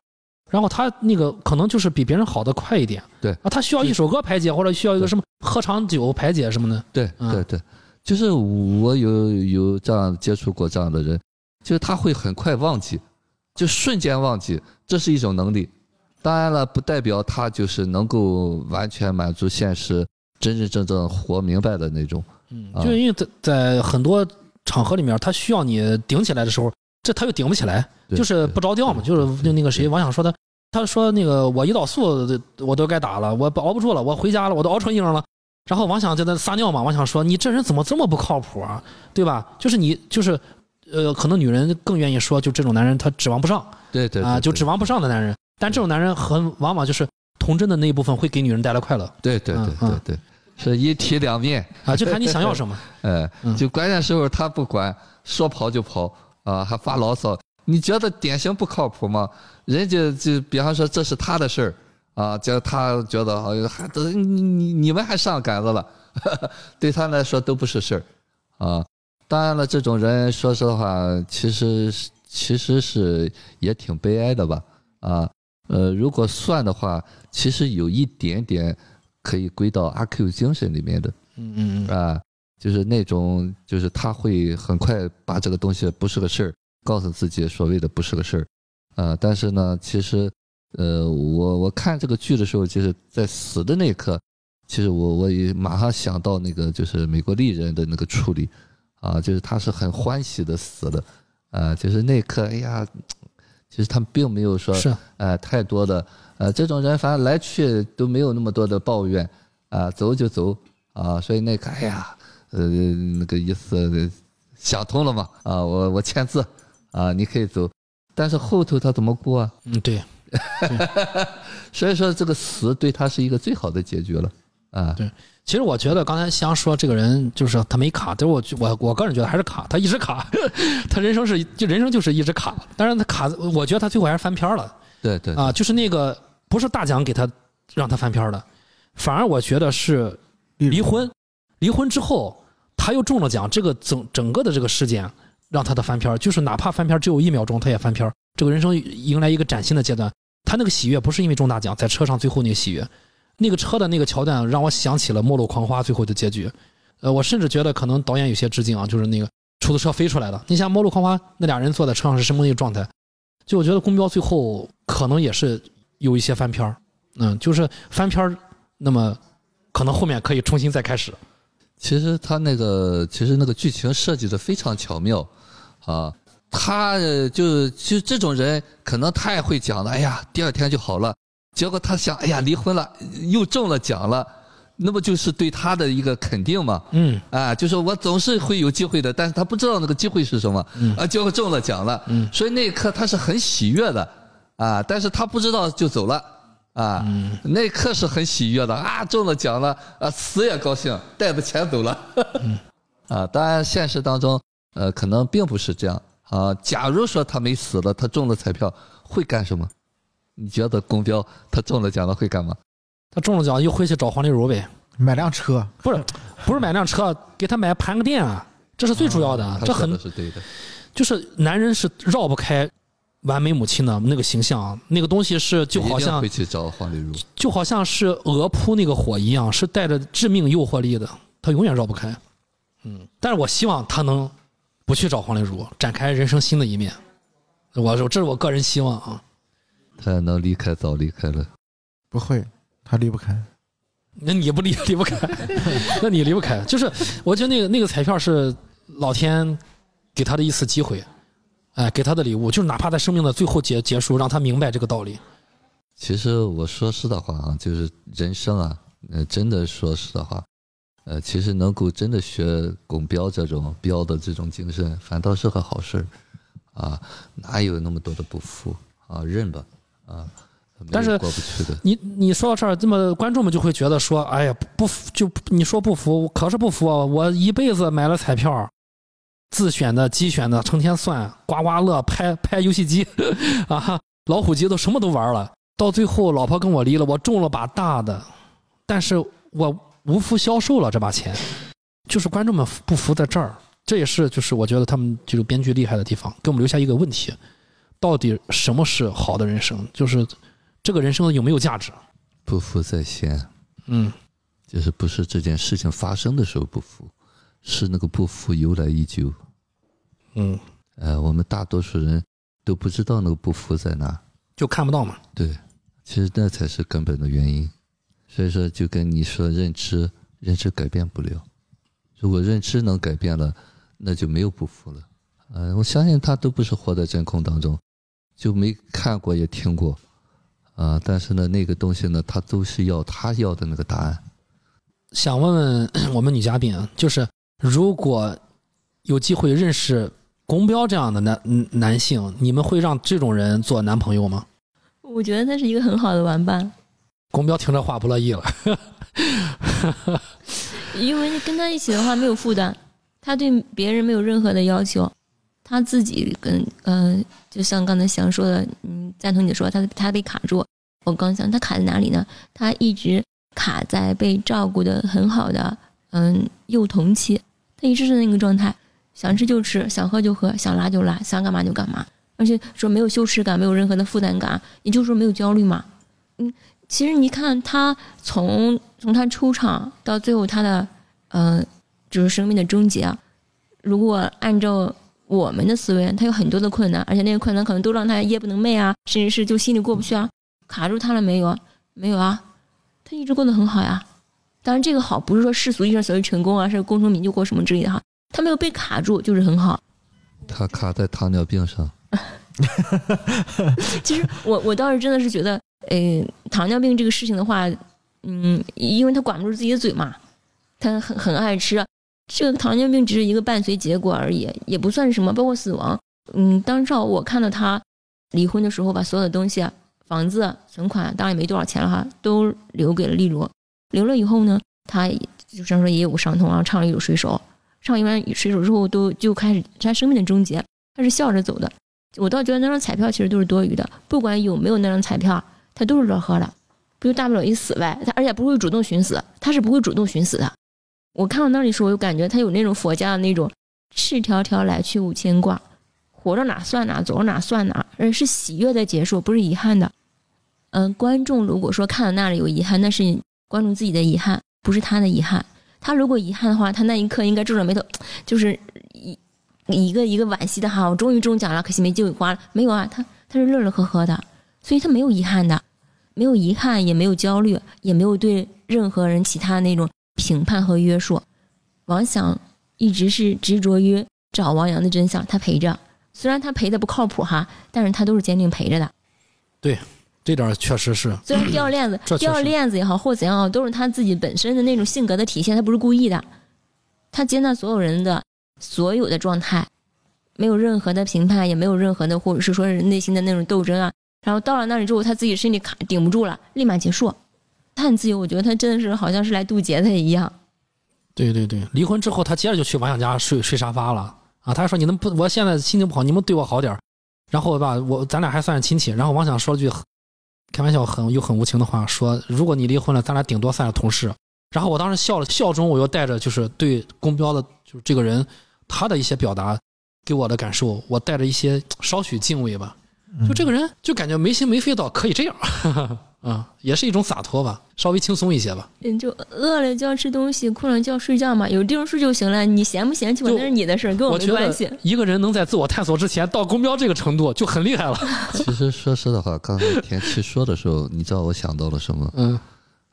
然后他那个可能就是比别人好的快一点。对啊，他需要一首歌排解，或者需要一个什么喝场酒排解什么的。对嗯对对，就是我有有这样接触过这样的人，就是他会很快忘记，就瞬间忘记，这是一种能力。当然了，不代表他就是能够完全满足现实、真真正正活明白的那种。嗯，就是因为在在很多场合里面，他需要你顶起来的时候，这他又顶不起来，就是不着调嘛。就是那那个谁，王想说的，他说那个我胰岛素我都该打了，我熬不住了，我回家了，我都熬成鹰了。然后王想就在那撒尿嘛，王想说你这人怎么这么不靠谱啊，对吧？就是你就是呃，可能女人更愿意说，就这种男人他指望不上对对啊，就指望不上的男人。但这种男人很往往就是童真的那一部分会给女人带来快乐对对对对对，是一体两面。啊，就看你想要什么。哎 嗯，就关键时候他不管，说跑就跑啊，还发牢骚。你觉得典型不靠谱吗？人家就比方说这是他的事儿啊，就他觉得好像还都你你你们还上杆子了，对他来说都不是事儿啊。当然了，这种人说实话，其实其实是也挺悲哀的吧啊。呃，如果算的话，其实有一点点可以归到阿 Q 精神里面的。嗯嗯嗯，啊，就是那种，就是他会很快把这个东西不是个事儿，告诉自己所谓的不是个事儿，啊，但是呢，其实，呃，我我看这个剧的时候，就是在死的那一刻，其实我我也马上想到那个就是美国丽人的那个处理，啊，就是他是很欢喜的死的，啊，就是那一刻，哎呀，其实他们并没有说，是呃，太多的，呃，这种人反正来去都没有那么多的抱怨，啊、走就走，啊，所以那个，哎呀，呃，那个意思呃想通了嘛，啊，我我签字，啊，你可以走，但是后头他怎么过啊？嗯对。所以说这个死对他是一个最好的结局了，啊，对其实我觉得刚才香说这个人就是他没卡，但是我我我个人觉得还是卡，他一直卡，他人生是就人生就是一直卡。但是他卡，我觉得他最后还是翻篇了对对啊，就是那个不是大奖给他让他翻篇的，反而我觉得是离婚，离婚之后他又中了奖，这个整整个的这个事件让他的翻篇，就是哪怕翻篇只有一秒钟，他也翻篇。这个人生迎来一个崭新的阶段，他那个喜悦不是因为中大奖，在车上最后那个喜悦，那个车的那个桥段让我想起了《末路狂花》最后的结局。呃，我甚至觉得可能导演有些致敬啊，就是那个出租车飞出来了。你想《末路狂花》那俩人坐在车上是什么一个状态？就我觉得公标最后可能也是有一些翻篇儿嗯，就是翻篇儿那么可能后面可以重新再开始。其实他那个其实那个剧情设计的非常巧妙，啊，他呃就就这种人可能太会讲了，哎呀，第二天就好了。结果他想，哎呀，离婚了，又中了奖了，那不就是对他的一个肯定吗？嗯。啊，就是我总是会有机会的，但是他不知道那个机会是什么，嗯啊，结果中了奖了，嗯。所以那一刻他是很喜悦的，啊，但是他不知道就走了，啊，嗯。那一刻是很喜悦的啊，中了奖了，啊，死也高兴，带着钱走了，嗯。啊，当然现实当中，呃，可能并不是这样啊。假如说他没死了，他中了彩票会干什么？你觉得公标他中了奖了会干嘛？他中了奖又回去找黄丽茹呗，买辆车，不是不是买辆车，给他买盘个店啊，这是最主要的。这很是对的，就是男人是绕不开完美母亲的那个形象，那个东西是就好像会去找黄丽茹。就好像是鹅扑那个火一样，是带着致命诱惑力的，他永远绕不开。嗯，但是我希望他能不去找黄丽茹，展开人生新的一面。我说这是我个人希望啊。他能离开早离开了。不会，他离不开。那你不离离不开，那你离不开。就是我觉得那个那个彩票是老天给他的一次机会，哎，给他的礼物，就是哪怕在生命的最后结结束，让他明白这个道理。其实我说实的话啊，就是人生啊，呃，真的说实的话，呃，其实能够真的学巩彪这种彪的这种精神，反倒是个好事儿啊，哪有那么多的不服啊？认吧啊，但是过不去的。你你说到这儿，这么观众们就会觉得说，哎呀，不不服就你说不服，可是不服啊！我一辈子买了彩票，自选的、机选的，成天算刮刮乐、拍拍游戏机 啊，老虎机都什么都玩了，到最后老婆跟我离了，我中了把大的，但是我无福消受了这把钱，就是观众们不服在这儿，这也是就是我觉得他们就是编剧厉害的地方，给我们留下一个问题：到底什么是好的人生？就是这个人生有没有价值？不服在先，嗯就是不是这件事情发生的时候不服，是那个不服由来已久。嗯呃，我们大多数人都不知道那个不服在哪。就看不到嘛。对，其实那才是根本的原因。所以说，就跟你说认知，认知改变不了。如果认知能改变了，那就没有不服了。呃，我相信他都不是活在真空当中，就没看过也听过，啊、但是呢，那个东西呢，他都是要他要的那个答案。想问问我们女嘉宾啊，就是如果有机会认识公标这样的男嗯男性，你们会让这种人做男朋友吗？我觉得他是一个很好的玩伴，公标听这话不乐意了。因为跟他一起的话没有负担，他对别人没有任何的要求，他自己跟嗯、就像刚才翔说的，嗯，赞同你说他他被卡住，我刚想他卡在哪里呢？他一直卡在被照顾的很好的嗯幼童期，他一直是那个状态，想吃就吃，想喝就喝，想拉就拉，想干嘛就干嘛，而且说没有羞耻感，没有任何的负担感，也就是说没有焦虑嘛。嗯，其实你看他从从他出场到最后他的呃就是生命的终结啊，如果按照我们的思维，他有很多的困难，而且那个困难可能都让他夜不能寐啊，甚至是就心里过不去啊，卡住他了没有啊？没有啊，他一直过得很好呀。当然，这个好不是说世俗意义上所谓成功啊，是功成名就或什么之类的哈，他没有被卡住就是很好。他卡在糖尿病上，其实我我倒是真的是觉得，呃，糖尿病这个事情的话，嗯，因为他管不住自己的嘴嘛，他很很爱吃，这个糖尿病只是一个伴随结果而已，也不算是什么，包括死亡。嗯，当时我看到他离婚的时候，把所有的东西，房子、存款，当然也没多少钱了哈，都留给了丽茹。留了以后呢，他就像说也有个伤痛，然后唱了一首《水手》，唱完水手之后都就开始他生命的终结，他是笑着走的。我倒觉得那张彩票其实都是多余的，不管有没有那张彩票，他都是乐呵的，不就大不了一死呗。他而且不会主动寻死，他是不会主动寻死的。我看到那里时候，我就感觉他有那种佛家的那种赤条条来去无牵挂，活着哪算哪，走着哪算哪，而是喜悦的结束，不是遗憾的。嗯，观众如果说看到那里有遗憾，那是观众自己的遗憾，不是他的遗憾。他如果遗憾的话，他那一刻应该皱着眉头，就是一一个一个惋惜的哈，我终于中奖了，可惜没机会花了。没有啊，他他是乐乐呵呵的，所以他没有遗憾的，没有遗憾，也没有焦虑，也没有对任何人其他的那种评判和约束。王想一直是执着于找王阳的真相，他陪着，虽然他陪的不靠谱哈，但是他都是坚定陪着的。对这点儿确实是，虽然掉链子掉链子也好，或怎样好，都是他自己本身的那种性格的体现，他不是故意的。他接纳所有人的所有的状态，没有任何的评判，也没有任何的或者是说是内心的那种斗争啊。然后到了那里之后，他自己身体卡顶不住了，立马结束。他很自由，我觉得他真的是好像是来渡劫的一样。对对对，离婚之后他接着就去王想家睡睡沙发了啊。他还说你能不，我现在心情不好，你们对我好点儿然后吧，我咱俩还算是亲戚。然后王想说了句开玩笑很又很无情的话，说如果你离婚了，咱俩顶多算是同事。然后我当时笑了，笑中我又带着就是对公标的，就是这个人他的一些表达给我的感受，我带着一些稍许敬畏吧。就这个人就感觉没心没肺到可以这样，啊，也是一种洒脱吧，稍微轻松一些吧。嗯，就饿了就要吃东西，困了就要睡觉嘛，有地方睡就行了。你嫌不嫌弃我那是你的事儿，跟我没关系得。一个人能在自我探索之前到公标这个程度就很厉害了。其实说实的话，刚才田七说的时候，你知道我想到了什么？嗯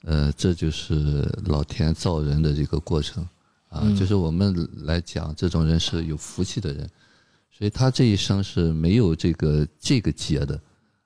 呃，这就是老天造人的这个过程啊，嗯就是我们来讲，这种人是有福气的人，所以他这一生是没有这个这个劫的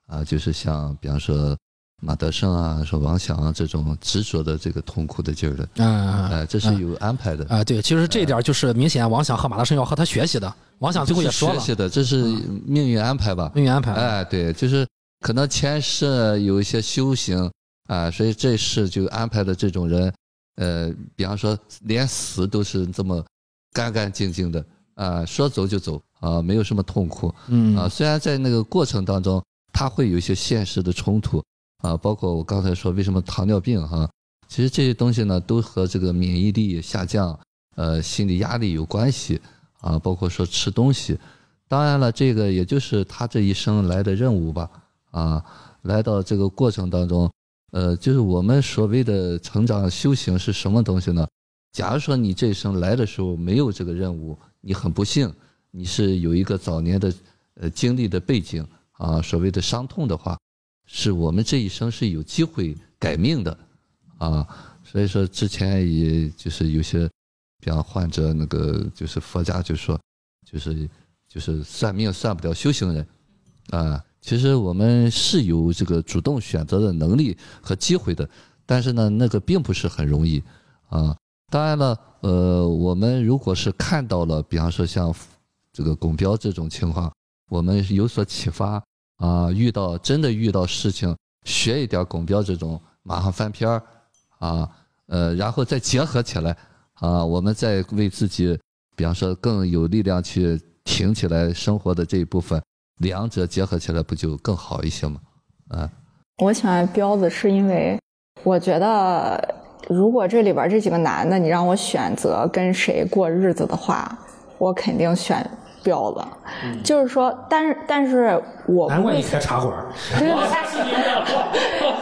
啊，就是像比方说马德胜啊，说王响啊这种执着的这个痛苦的劲儿的，啊哎、这是有安排的。啊，对，其实这一点就是明显王翔和马德胜要和他学习的。王想最后也说了，学习的，这是命运安排吧？命运安排。哎，对，就是可能前世有一些修行啊，所以这世就安排的这种人，呃，比方说连死都是这么干干净净的啊，说走就走啊，没有什么痛苦嗯啊。虽然在那个过程当中，他会有一些现实的冲突啊，包括我刚才说为什么糖尿病哈、其实这些东西呢都和这个免疫力下降、呃心理压力有关系啊，包括说吃东西。当然了，这个也就是他这一生来的任务吧啊，来到这个过程当中，呃，就是我们所谓的成长修行是什么东西呢？假如说你这一生来的时候没有这个任务，你很不幸，你是有一个早年的呃经历的背景啊，所谓的伤痛的话，是我们这一生是有机会改命的啊。所以说之前也就是有些，比方患者那个就是佛家就说，就是就是算命算不了修行人啊。其实我们是有这个主动选择的能力和机会的，但是呢，那个并不是很容易啊。当然了，呃，我们如果是看到了，比方说像这个拱标这种情况，我们有所启发啊，遇到真的遇到事情，学一点拱标这种，马上翻篇儿啊，呃，然后再结合起来啊，我们再为自己，比方说更有力量去挺起来生活的这一部分。两者结合起来不就更好一些吗？啊，我喜欢彪子是因为我觉得，如果这里边这几个男的，你让我选择跟谁过日子的话，我肯定选彪子。就是说，但是但是我难怪你开茶馆，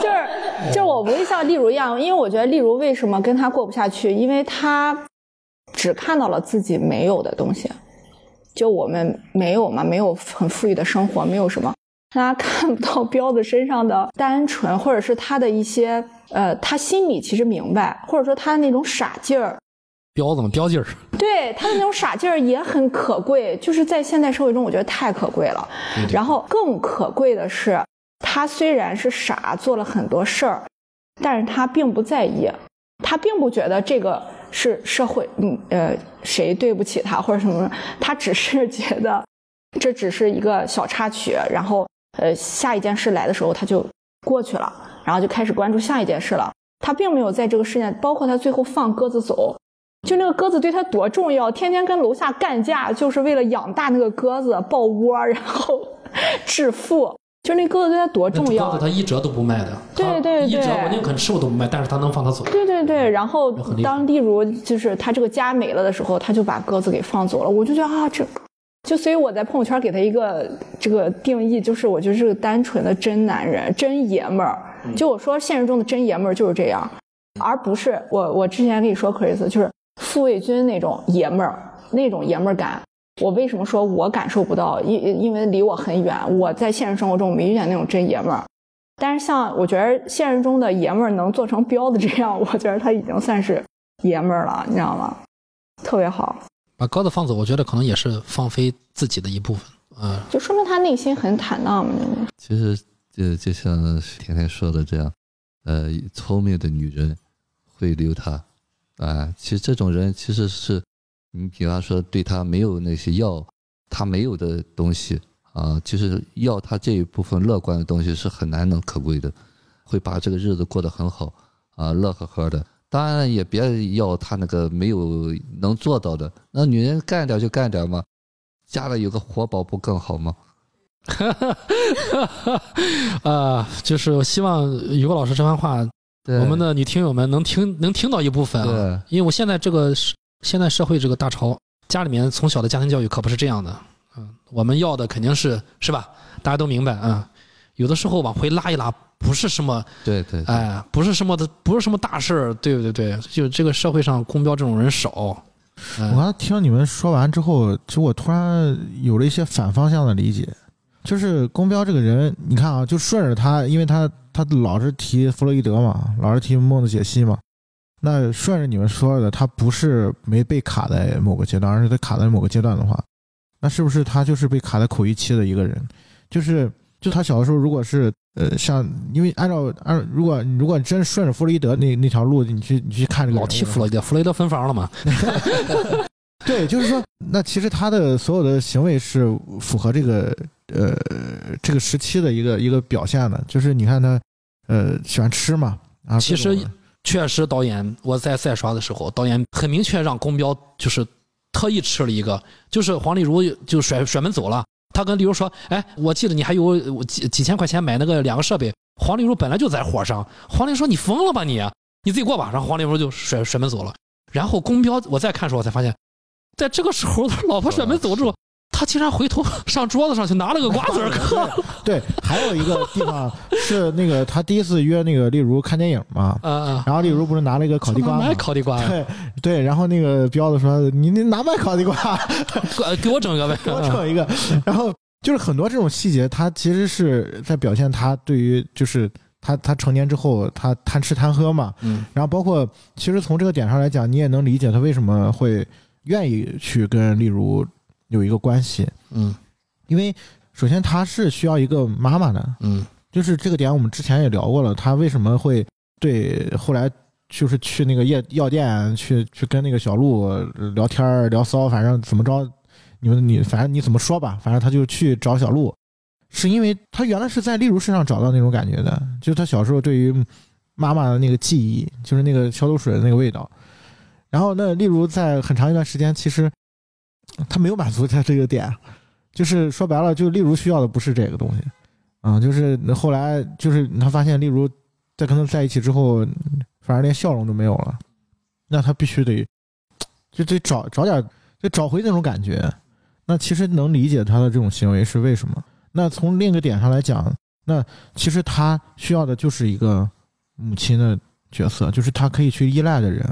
就是就是我不会像例如一样，因为我觉得例如为什么跟他过不下去，因为他只看到了自己没有的东西。就我们没有嘛，没有很富裕的生活，没有什么，大家看不到 彪子身上的单纯，或者是他的一些呃，他心里其实明白，或者说他的那种傻劲儿。彪子嘛，彪劲儿。对他的那种傻劲儿也很可贵，就是在现代社会中，我觉得太可贵了。然后更可贵的是，他虽然是傻，做了很多事儿，但是他并不在意，他并不觉得这个。是社会，嗯呃，谁对不起他或者什么？他只是觉得这只是一个小插曲，然后呃，下一件事来的时候他就过去了，然后就开始关注下一件事了。他并没有在这个事件，包括他最后放鸽子走，就那个鸽子对他多重要，天天跟楼下干架，就是为了养大那个鸽子，抱窝，然后致富。就那鸽子对他多重要？鸽子他一折都不卖的，对对对，一折我宁肯吃我都不卖，但是他能放他走。对对对，然后当例如就是他这个家没了的时候，他就把鸽子给放走了。我就觉得啊，这就所以我在朋友圈给他一个这个定义，就是我觉得是个单纯的真男人、真爷们儿。就我说现实中的真爷们儿就是这样，而不是我我之前跟你说 Chris 就是傅卫军那种爷们儿那种爷们儿感。我为什么说我感受不到？因因为离我很远，我在现实生活中没遇见那种真爷们儿。但是像我觉得现实中的爷们儿能做成彪子这样，我觉得他已经算是爷们儿了，你知道吗？特别好。把高的放走，我觉得可能也是放飞自己的一部分，嗯。就说明他内心很坦荡嘛。其实就就像甜甜说的这样，呃，聪明的女人会留他，啊，其实这种人其实是。你比方说，对他没有那些要他没有的东西啊，就是要他这一部分乐观的东西是很难能可贵的，会把这个日子过得很好啊，乐呵呵的。当然也别要他那个没有能做到的。那女人干点就干点嘛，家里有个活宝不更好吗？啊，就是希望于果老师这番话，我们的女听友们能听能听到一部分啊，因为我现在这个是。现在社会这个大潮，家里面从小的家庭教育可不是这样的，嗯，我们要的肯定是是吧？大家都明白啊。有的时候往回拉一拉，不是什么对对，哎，不是什么的，不是什么大事儿，对对对，就这个社会上公标这种人少。我刚才听你们说完之后，其实我突然有了一些反方向的理解，就是公标这个人，你看啊，就顺着他，因为他他老是提弗洛伊德嘛，老是提梦的解析嘛。那顺着你们说的，他不是没被卡在某个阶段，而是他卡在某个阶段的话，那是不是他就是被卡在口欲期的一个人？就是就他小的时候，如果是呃像，因为按照按如果如果真顺着弗洛伊德那那条路，你去你去看这个老提弗洛伊德，弗洛伊德分房了嘛？对，就是说，那其实他的所有的行为是符合这个呃这个时期的一个一个表现的，就是你看他呃喜欢吃嘛啊，其实。确实，导演我在再刷的时候，导演很明确让宫彪就是特意吃了一个，就是黄丽如就甩甩门走了。他跟李茹说：“哎，我记得你还有几几千块钱买那个两个设备。”黄丽茹本来就在火上，黄丽说：“你疯了吧你？你自己过吧。”然后黄丽茹就甩甩门走了。然后宫彪我再看时候，我才发现，在这个时候，他老婆甩门走之后，他竟然回头 上桌子上去拿了个 瓜子儿嗑。对，还有一个地方是那个他第一次约那个例如看电影嘛，啊啊！然后例如不是拿了一个烤地瓜吗买？烤地瓜，对对，然后那个彪子说：“你你拿卖烤地瓜？给给我整个呗。给我整一个。”然后就是很多这种细节，他其实是在表现他对于就是他他成年之后他贪吃贪喝嘛，嗯然后包括其实从这个点上来讲，你也能理解他为什么会愿意去跟例如有一个关系，嗯。因为首先他是需要一个妈妈的，嗯。就是这个点我们之前也聊过了，他为什么会对后来就是去那个夜药店去去跟那个小鹿聊天儿聊骚，反正怎么着，你们你反正你怎么说吧，反正他就去找小鹿，是因为他原来是在例如身上找到那种感觉的，就是他小时候对于妈妈的那个记忆，就是那个消毒水的那个味道。然后那例如在很长一段时间，其实他没有满足他这个点，就是说白了，就例如需要的不是这个东西。啊，就是后来就是他发现，例如在跟他在一起之后，反而连笑容都没有了，那他必须得就得找找点，就找回那种感觉。那其实能理解他的这种行为是为什么。那从另一个点上来讲，那其实他需要的就是一个母亲的角色，就是他可以去依赖的人。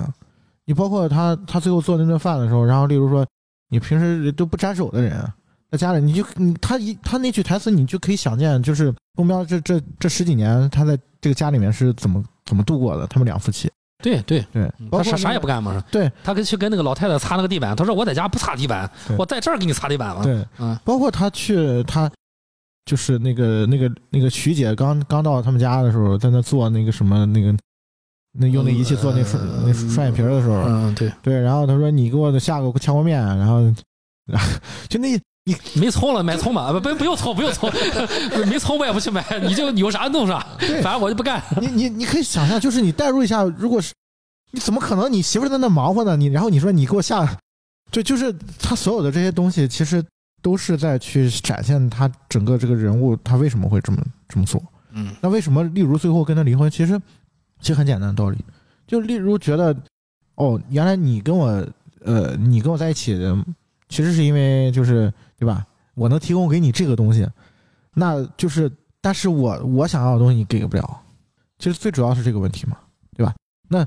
你包括他，他最后做那顿饭的时候，然后例如说你平时都不沾手的人，在家里你就你他一他那句台词，你就可以想见，就是公标这这这十几年他在这个家里面是怎么怎么度过的，他们两夫妻。对对，对，他啥啥也不干嘛。对他跟去跟那个老太太擦那个地板，他说我在家不擦地板，我在这儿给你擦地板了。对，嗯包括他去他就是那个那个那个徐姐刚刚到他们家的时候，在那做那个什么那个那用那仪器做那双那双眼皮儿的时候，嗯，对，对，然后他说你给我下个炝锅面，然后然后就那你没葱了买葱吧，不不不用葱不用葱，没葱我也不去买，你就有啥弄啥，反正我就不干。你你你可以想象，就是你代入一下，如果是你怎么可能你媳妇在那忙活呢？你然后你说你给我下，对，就是他所有的这些东西，其实都是在去展现他整个这个人物他为什么会这么这么做。嗯那为什么例如最后跟他离婚？其实其实很简单的道理，就例如觉得哦，原来你跟我呃你跟我在一起，其实是因为就是对吧？我能提供给你这个东西，那就是但是我我想要的东西你给不了。其实最主要是这个问题嘛，对吧？那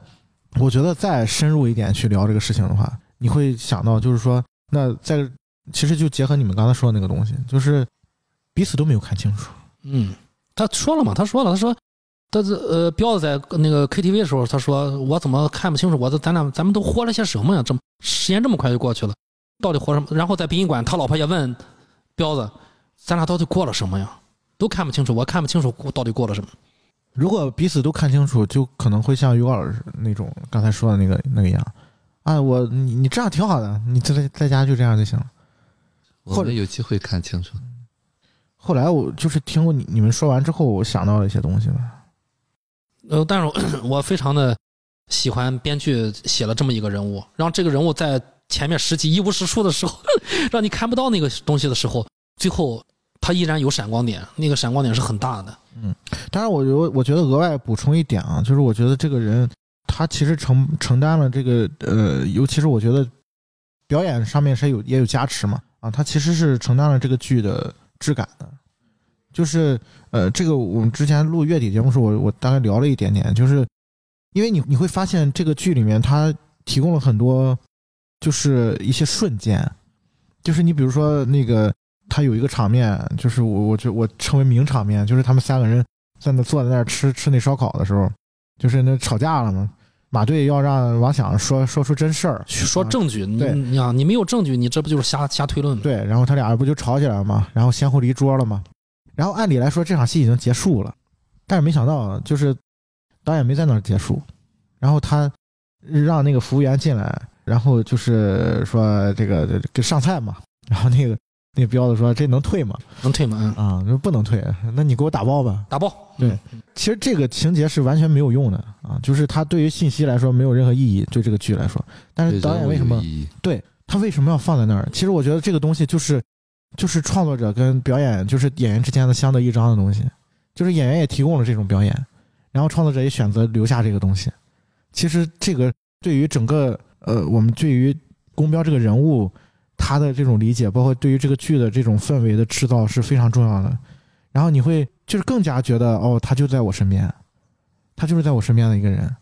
我觉得再深入一点去聊这个事情的话，你会想到就是说，那在其实就结合你们刚才说的那个东西，就是彼此都没有看清楚。嗯，他说了嘛，他说了，他说。他这呃，彪子在那个 KTV 的时候，他说：“我怎么看不清楚？我这咱俩咱们都活了些什么呀？这么时间这么快就过去了，到底活什么？”然后在殡仪馆，他老婆也问彪子：“咱俩到底过了什么呀？都看不清楚，我看不清楚到底过了什么。如果彼此都看清楚，就可能会像于老师那种刚才说的那个那个样啊，我你你这样挺好的，你在在家就这样就行了。我们有机会看清楚。后来我就是听过你你们说完之后，我想到了一些东西了。”呃，但是我 非常的喜欢编剧写了这么一个人物，让这个人物在前面十集一无是处的时候，让你看不到那个东西的时候，最后他依然有闪光点，那个闪光点是很大的。嗯当然我，我我觉得额外补充一点啊，就是我觉得这个人他其实承承担了这个呃，尤其是我觉得表演上面是有也有加持嘛啊，他其实是承担了这个剧的质感的。就是呃，这个我们之前录月底节目时候，我我大概聊了一点点，就是因为你你会发现这个剧里面它提供了很多就是一些瞬间，就是你比如说那个他有一个场面，就是我我就我称为名场面，就是他们三个人在那坐在那儿吃吃那烧烤的时候，就是那吵架了嘛。马队要让王响说说出真事儿，说证据，你对你啊，你没有证据，你这不就是瞎瞎推论吗？对，然后他俩不就吵起来了嘛，然后先后离桌了嘛。然后按理来说这场戏已经结束了，但是没想到就是导演没在那儿结束，然后他让那个服务员进来，然后就是说这个给上菜嘛，然后那个那个彪子说这能退吗？能退吗？嗯，啊，说不能退，那你给我打包吧。打包。对嗯，其实这个情节是完全没有用的啊，就是它对于信息来说没有任何意义，对这个剧来说。但是导演为什么对他为什么要放在那儿？其实我觉得这个东西就是就是创作者跟表演就是演员之间的相得益彰的东西，就是演员也提供了这种表演，然后创作者也选择留下这个东西。其实这个对于整个呃我们对于宫彪这个人物，他的这种理解，包括对于这个剧的这种氛围的制造是非常重要的。然后你会就是更加觉得哦，他就在我身边，他就是在我身边的一个人，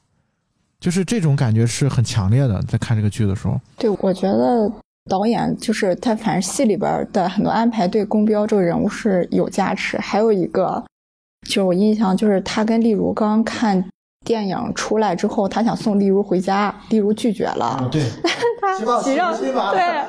就是这种感觉是很强烈的。在看这个剧的时候，对，我觉得导演就是他，反正戏里边的很多安排对宫彪这个人物是有加持。还有一个，就是我印象就是他跟丽如刚看电影出来之后，他想送丽如回家，丽如拒绝了，对，他急上对，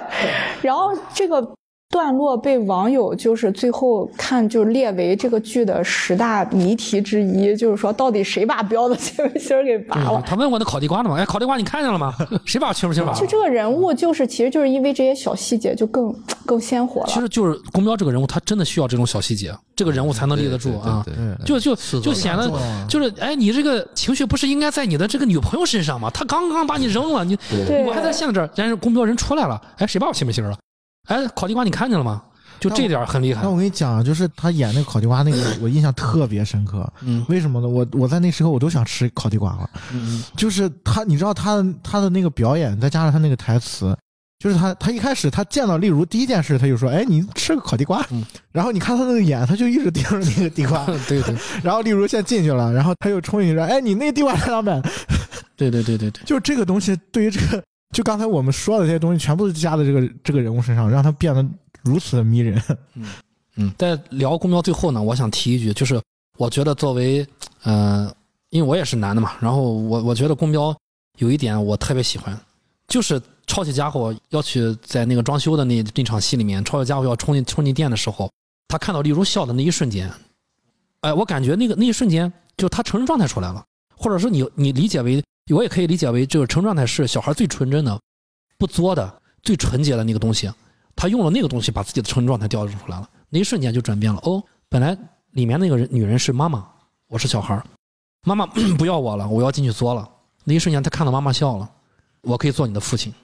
然后这个。段落被网友就是最后看就列为这个剧的十大谜题之一，就是说到底谁把彪的亲文心给拔了？他问我那烤地瓜呢吗？哎，烤地瓜你看见了吗？谁把亲文心拔了？就这个人物，就是其实就是因为这些小细节就更更鲜活了。其实就是公彪这个人物，他真的需要这种小细节，这个人物才能立得住啊。就就就显得就是哎，你这个情绪不是应该在你的这个女朋友身上吗？他刚刚把你扔了，你我还在线这儿，但是公彪人出来了，哎，谁把我亲门心了？哎，烤地瓜你看见了吗？就这点很厉害。那我跟你讲，就是他演那个烤地瓜那个，我印象特别深刻。嗯，为什么呢？我我在那时候我都想吃烤地瓜了。嗯就是他，你知道他他的那个表演，再加上他那个台词，就是他他一开始他见到例如第一件事，他就说：“哎，你吃个烤地瓜。”嗯。然后你看他那个眼，他就一直盯着那个地瓜。对对。然后例如现在进去了，然后他又冲进去说：“哎，你那个地瓜两百。”对对对对对。就这个东西，对于这个，就刚才我们说的这些东西，全部都加在这个这个人物身上，让他变得。如此的迷人，嗯嗯，在聊公标最后呢，我想提一句，就是我觉得作为，呃，因为我也是男的嘛，然后我我觉得公标有一点我特别喜欢，就是超级家伙要去在那个装修的那那场戏里面，超级家伙要冲进冲进店的时候，他看到丽如笑的那一瞬间，哎，我感觉那个那一瞬间，就他成人状态出来了，或者说你你理解为，我也可以理解为，就是成人状态是小孩最纯真的、不作的、最纯洁的那个东西。他用了那个东西，把自己的成人状态调出来了，那一瞬间就转变了。哦，本来里面那个人女人是妈妈，我是小孩妈妈不要我了，我要进去作了。那一瞬间，他看到妈妈笑了，我可以做你的父亲，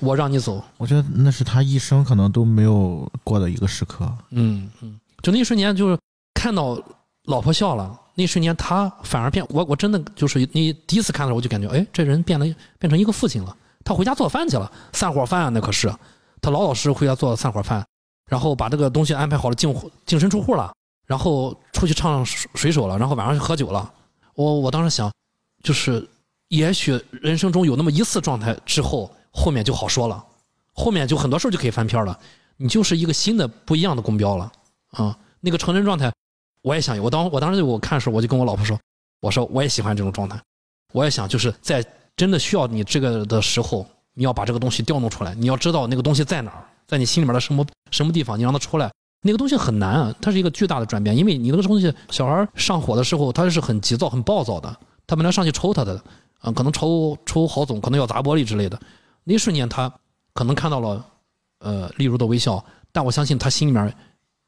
我让你走。我觉得那是他一生可能都没有过的一个时刻。嗯嗯，就那一瞬间，就是看到老婆笑了，那一瞬间他反而变我，我真的就是你第一次看的时候，我就感觉，哎，这人变得变成一个父亲了。他回家做饭去了，散伙饭啊那可是。他老老实实回家做散伙饭，然后把这个东西安排好了，净净身出户了，然后出去唱水手了，然后晚上去喝酒了。我我当时想，就是也许人生中有那么一次状态之后，后面就好说了，后面就很多事就可以翻篇了。你就是一个新的不一样的公标了啊！那个成人状态，我也想有。我当我当时我看的时候，我就跟我老婆说，我说我也喜欢这种状态，我也想就是在真的需要你这个的时候。你要把这个东西调弄出来，你要知道那个东西在哪儿，在你心里面的什么什么地方，你让它出来。那个东西很难啊，它是一个巨大的转变，因为你那个东西，小孩上火的时候，他是很急躁、很暴躁的，他本来上去抽他的，啊，可能抽抽郝总，可能要砸玻璃之类的。那一瞬间，他可能看到了，呃，例如的微笑，但我相信他心里面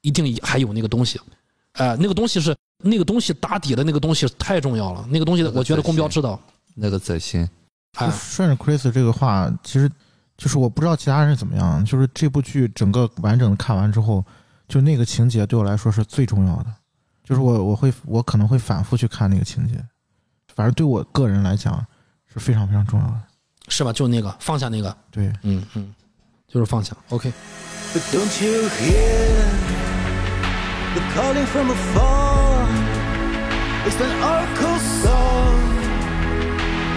一定还有那个东西，哎，那个东西是那个东西打底的那个东西太重要了，那个东西我觉得公标知道，那个在心。哎顺着 Chris 这个话，其实就是我不知道其他人怎么样。就是这部剧整个完整的看完之后，就那个情节对我来说是最重要的。就是我我会我可能会反复去看那个情节，反正对我个人来讲是非常非常重要的。是吧？就那个放下那个，对，嗯嗯，就是放下。OK。The calling from afar is an oracle song.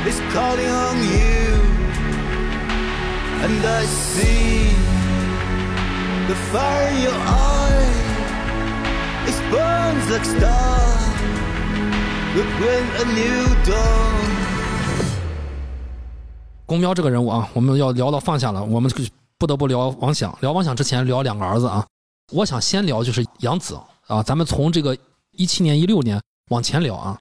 It's calling on you, and I see the fire in your eyes It burns like stars. We bring a new dawn. 公喵这个人物啊，我们要聊到放下了，我们不得不聊王响。聊王响之前，聊两个儿子啊。我想先聊就是杨子啊咱们从这个一七年一六年往前聊啊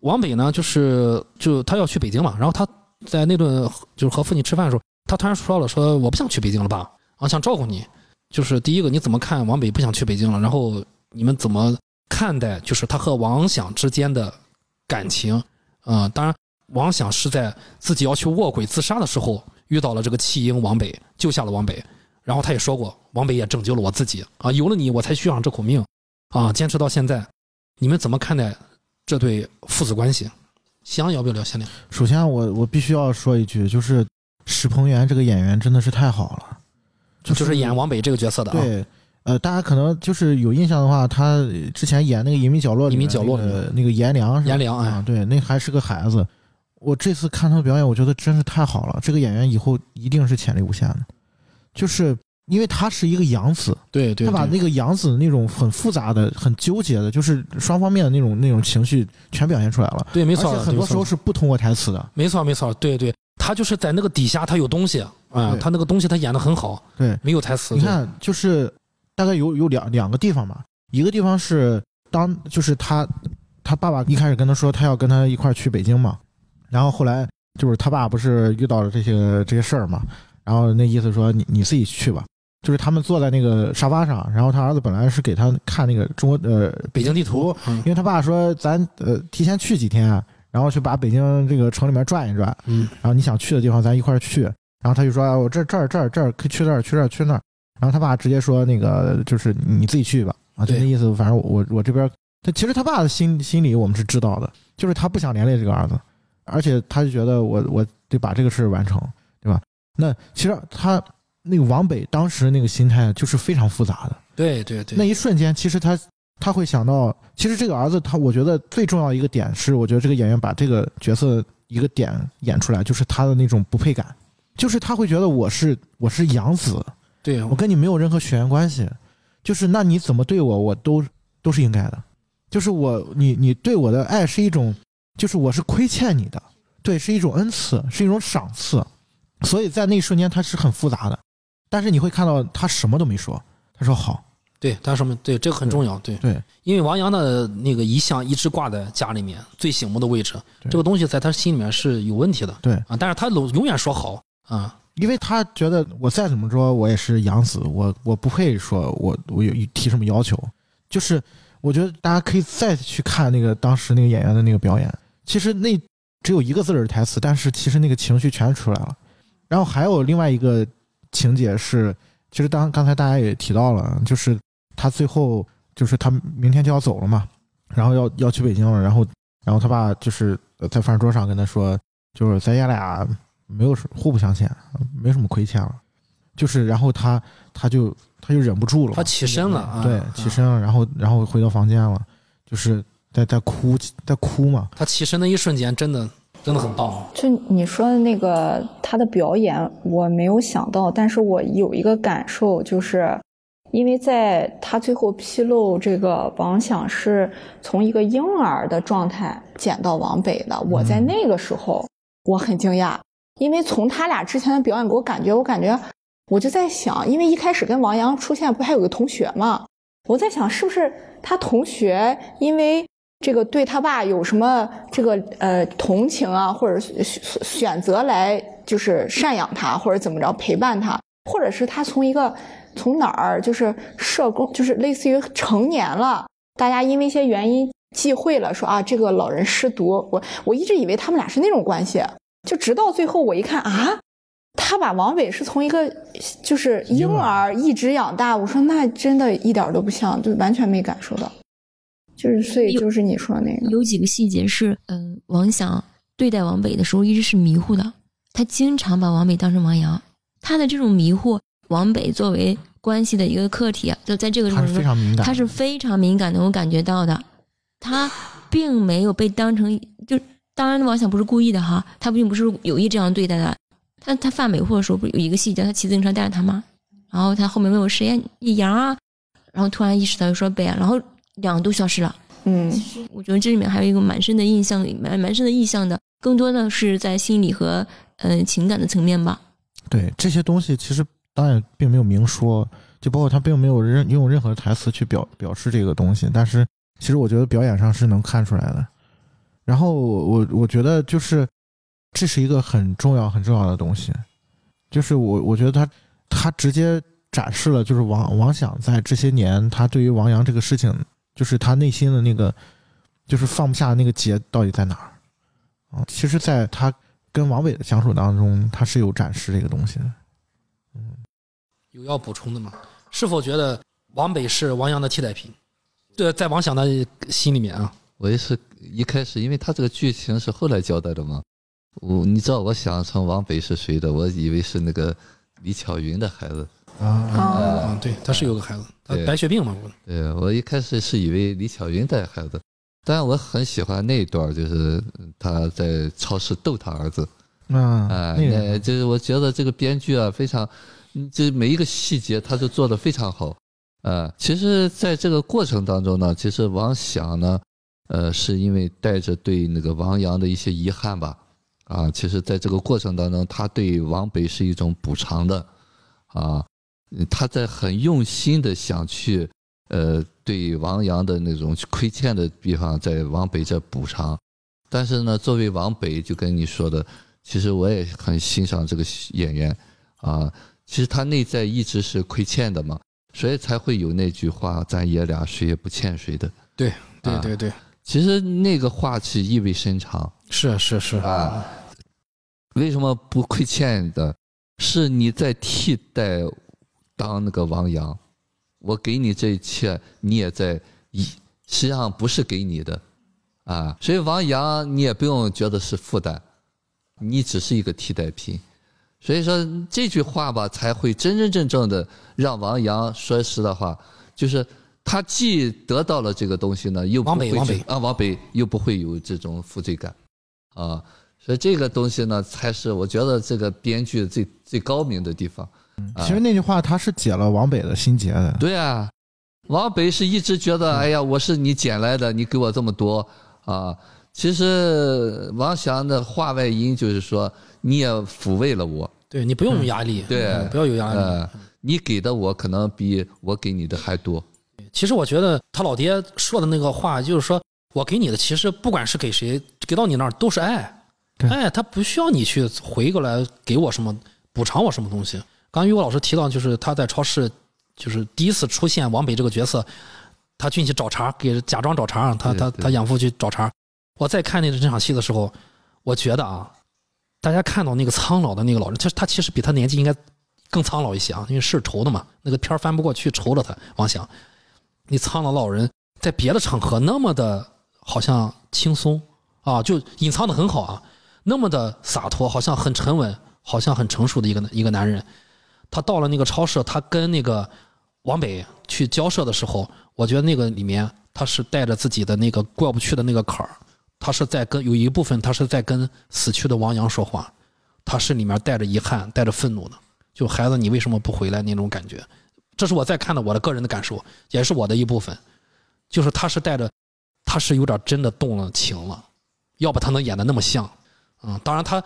王北呢，就是就他要去北京嘛，然后他在那顿就是和父亲吃饭的时候，他突然说了，说我不想去北京了吧，啊，想照顾你。就是第一个，你怎么看王北不想去北京了？然后你们怎么看待就是他和王想之间的感情？啊，当然，王想是在自己要去卧轨自杀的时候遇到了这个弃婴王北，救下了王北。然后他也说过，王北也拯救了我自己啊，有了你，我才续上这口命啊，坚持到现在。你们怎么看待？这对父子关系，想要不要聊先聊？首先，我我必须要说一句，就是史鹏元这个演员真的是太好了，就是演王北这个角色的啊。对，呃，大家可能就是有印象的话，他之前演那个《隐秘角落》里面隐秘角落那里面个那个颜良是颜良哎啊，对，那还是个孩子。我这次看他的表演，我觉得真是太好了。这个演员以后一定是潜力无限的，就是因为他是一个养子，对对，他把那个养子那种很复杂的、很纠结的，就是双方面的那种那种情绪全表现出来了。对没错，而且很多时候是不通过台词的。没错没错，对对，他就是在那个底下他有东西啊，对他那个东西他演的很好，对，没有台词。你看，就是大概有有两两个地方吧，一个地方是当就是他他爸爸一开始跟他说他要跟他一块儿去北京嘛，然后后来就是他爸不是遇到了这些这些事儿嘛，然后那意思说你你自己去吧，就是他们坐在那个沙发上，然后他儿子本来是给他看那个中国呃北京地图，嗯因为他爸说咱呃提前去几天，然后去把北京这个城里面转一转，嗯然后你想去的地方咱一块儿去。然后他就说，啊我这这儿这儿这儿可以去这儿去这儿去那儿。然后他爸直接说，那个就是你自己去吧，啊，就那意思。反正我我这边，他其实他爸的心心里我们是知道的，就是他不想连累这个儿子，而且他就觉得我我得把这个事完成？那其实他那个王北当时那个心态就是非常复杂的。对对对，那一瞬间，其实他他会想到，其实这个儿子他，我觉得最重要一个点是，我觉得这个演员把这个角色一个点演出来，就是他的那种不配感，就是他会觉得我是我是养子，对我跟你没有任何血缘关系，就是那你怎么对我，我都都是应该的，就是我你你对我的爱是一种，就是我是亏欠你的，对，是一种恩赐，是一种赏赐，所以在那一瞬间他是很复杂的，但是你会看到他什么都没说，他说好，对，他什么对这个很重要，对，对。因为王阳的那个遗像一直挂在家里面最醒目的位置，这个东西在他心里面是有问题的，对。啊，但是他永永远说好啊，因为他觉得我再怎么说，我也是养子，我我不会说我我有提什么要求，就是我觉得大家可以再去看那个当时那个演员的那个表演，其实那只有一个字儿的台词，但是其实那个情绪全出来了。然后还有另外一个情节是，其实当刚才大家也提到了，就是他最后就是他明天就要走了嘛，然后要要去北京了，然后然后他爸就是呃在饭桌上跟他说，就是咱爷俩没有什互不相欠，没什么亏欠了，就是然后他他就他就忍不住了，他起身了啊对啊，起身了，然后然后回到房间了，就是在在哭在哭嘛，他起身的一瞬间真的真的很棒，就你说的那个他的表演，我没有想到，但是我有一个感受，就是因为在他最后披露这个王想是从一个婴儿的状态捡到王北的，我在嗯那个时候我很惊讶，因为从他俩之前的表演给我感觉，我感觉我就在想，因为一开始跟王阳出现不还有个同学嘛？我在想是不是他同学因为这个对他爸有什么这个呃同情啊，或者选选择来就是赡养他，或者怎么着陪伴他，或者是他从一个从哪儿就是社工，就是类似于成年了，大家因为一些原因忌讳了，说啊这个老人失独，我我一直以为他们俩是那种关系，就直到最后我一看啊。他把王伟是从一个就是婴儿一直养大，我说那真的一点都不像，就完全没感受到。就是所以就是你说的那个，有几个细节是，嗯、王想对待王北的时候一直是迷糊的，他经常把王北当成王阳，他的这种迷糊，王北作为关系的一个客体啊，就在这个他是过程中，非常敏感，他是非常敏感能够感觉到的，他并没有被当成就，当然王想不是故意的哈，他并不是有意这样对待的，他他犯美货的时候不是有一个细节，他骑自行车带着他妈，然后他后面问我谁呀，你杨啊，然后突然意识到就说北啊，然后两个都消失了。嗯，其实我觉得这里面还有一个蛮深的印象，蛮蛮深的意象的，更多的是在心理和呃情感的层面吧。对这些东西，其实导演并没有明说，就包括他并没有任用任何台词去表表示这个东西，但是其实我觉得表演上是能看出来的。然后我我觉得就是这是一个很重要很重要的东西，就是我我觉得他他直接展示了就是王王想在这些年他对于王阳这个事情，就是他内心的那个就是放不下的那个结到底在哪儿啊？其实，在他跟王伟的相处当中，他是有展示这个东西的。嗯有要补充的吗？是否觉得王北是王阳的替代品？对，在王想的心里面啊，我也是一开始，因为他这个剧情是后来交代的嘛，我你知道我想成王北是谁的？我以为是那个李巧云的孩子，啊，哦，嗯，对，他是有个孩子，他白血病嘛，我对我一开始是以为李巧云带孩子，但我很喜欢那一段，就是他在超市逗他儿子，啊，啊，那那个就是我觉得这个编剧啊，非常，嗯这每一个细节他都做得非常好。呃，其实在这个过程当中呢，其实王响呢，呃，是因为带着对那个王阳的一些遗憾吧，啊，其实在这个过程当中，他对王北是一种补偿的，啊，嗯他在很用心的想去，呃，对王阳的那种亏欠的地方，在王北这补偿。但是呢，作为王北，就跟你说的，其实我也很欣赏这个演员啊。其实他内在一直是亏欠的嘛，所以才会有那句话：“咱爷俩谁也不欠谁的。对对啊对对，”其实那个话是意味深长是是是啊。为什么不亏欠的？是你在替代当那个王阳，我给你这一切，你也在一，实际上不是给你的啊。所以王阳你也不用觉得是负担，你只是一个替代品。所以说这句话吧，才会真真正正的让王阳说实的话，就是他既得到了这个东西呢，又不会去啊，往北又不会有这种负罪感啊。所以这个东西呢，才是我觉得这个编剧最最高明的地方。其实那句话他是解了王北的心结的。对啊，王北是一直觉得，哎呀，我是你捡来的，你给我这么多啊。其实王翔的话外音就是说，你也抚慰了我，对你不用有压力，对嗯不要有压力。呃，你给的我可能比我给你的还多。其实我觉得他老爹说的那个话，就是说我给你的，其实不管是给谁，给到你那儿都是爱，对爱他不需要你去回过来给我什么补偿我什么东西。刚于果老师提到，就是他在超市，就是第一次出现王北这个角色，他进去找茬，给假装找茬，他他他养父去找茬。我在看那个这场戏的时候，我觉得啊，大家看到那个苍老的那个老人，他他其实比他年纪应该更苍老一些啊，因为是愁的嘛，那个片儿翻不过去，愁了他王翔。你苍老老人在别的场合那么的好像轻松啊，就隐藏的很好啊，那么的洒脱，好像很沉稳，好像很成熟的一个一个男人。他到了那个超市，他跟那个王北去交涉的时候，我觉得那个里面他是带着自己的那个过不去的那个坎儿，他是在跟有一部分他是在跟死去的王阳说话，他是里面带着遗憾、带着愤怒的，就孩子你为什么不回来那种感觉。这是我在看的我的个人的感受，也是我的一部分，就是他是带着，他是有点真的动了情了，要不他能演的那么像，嗯，当然他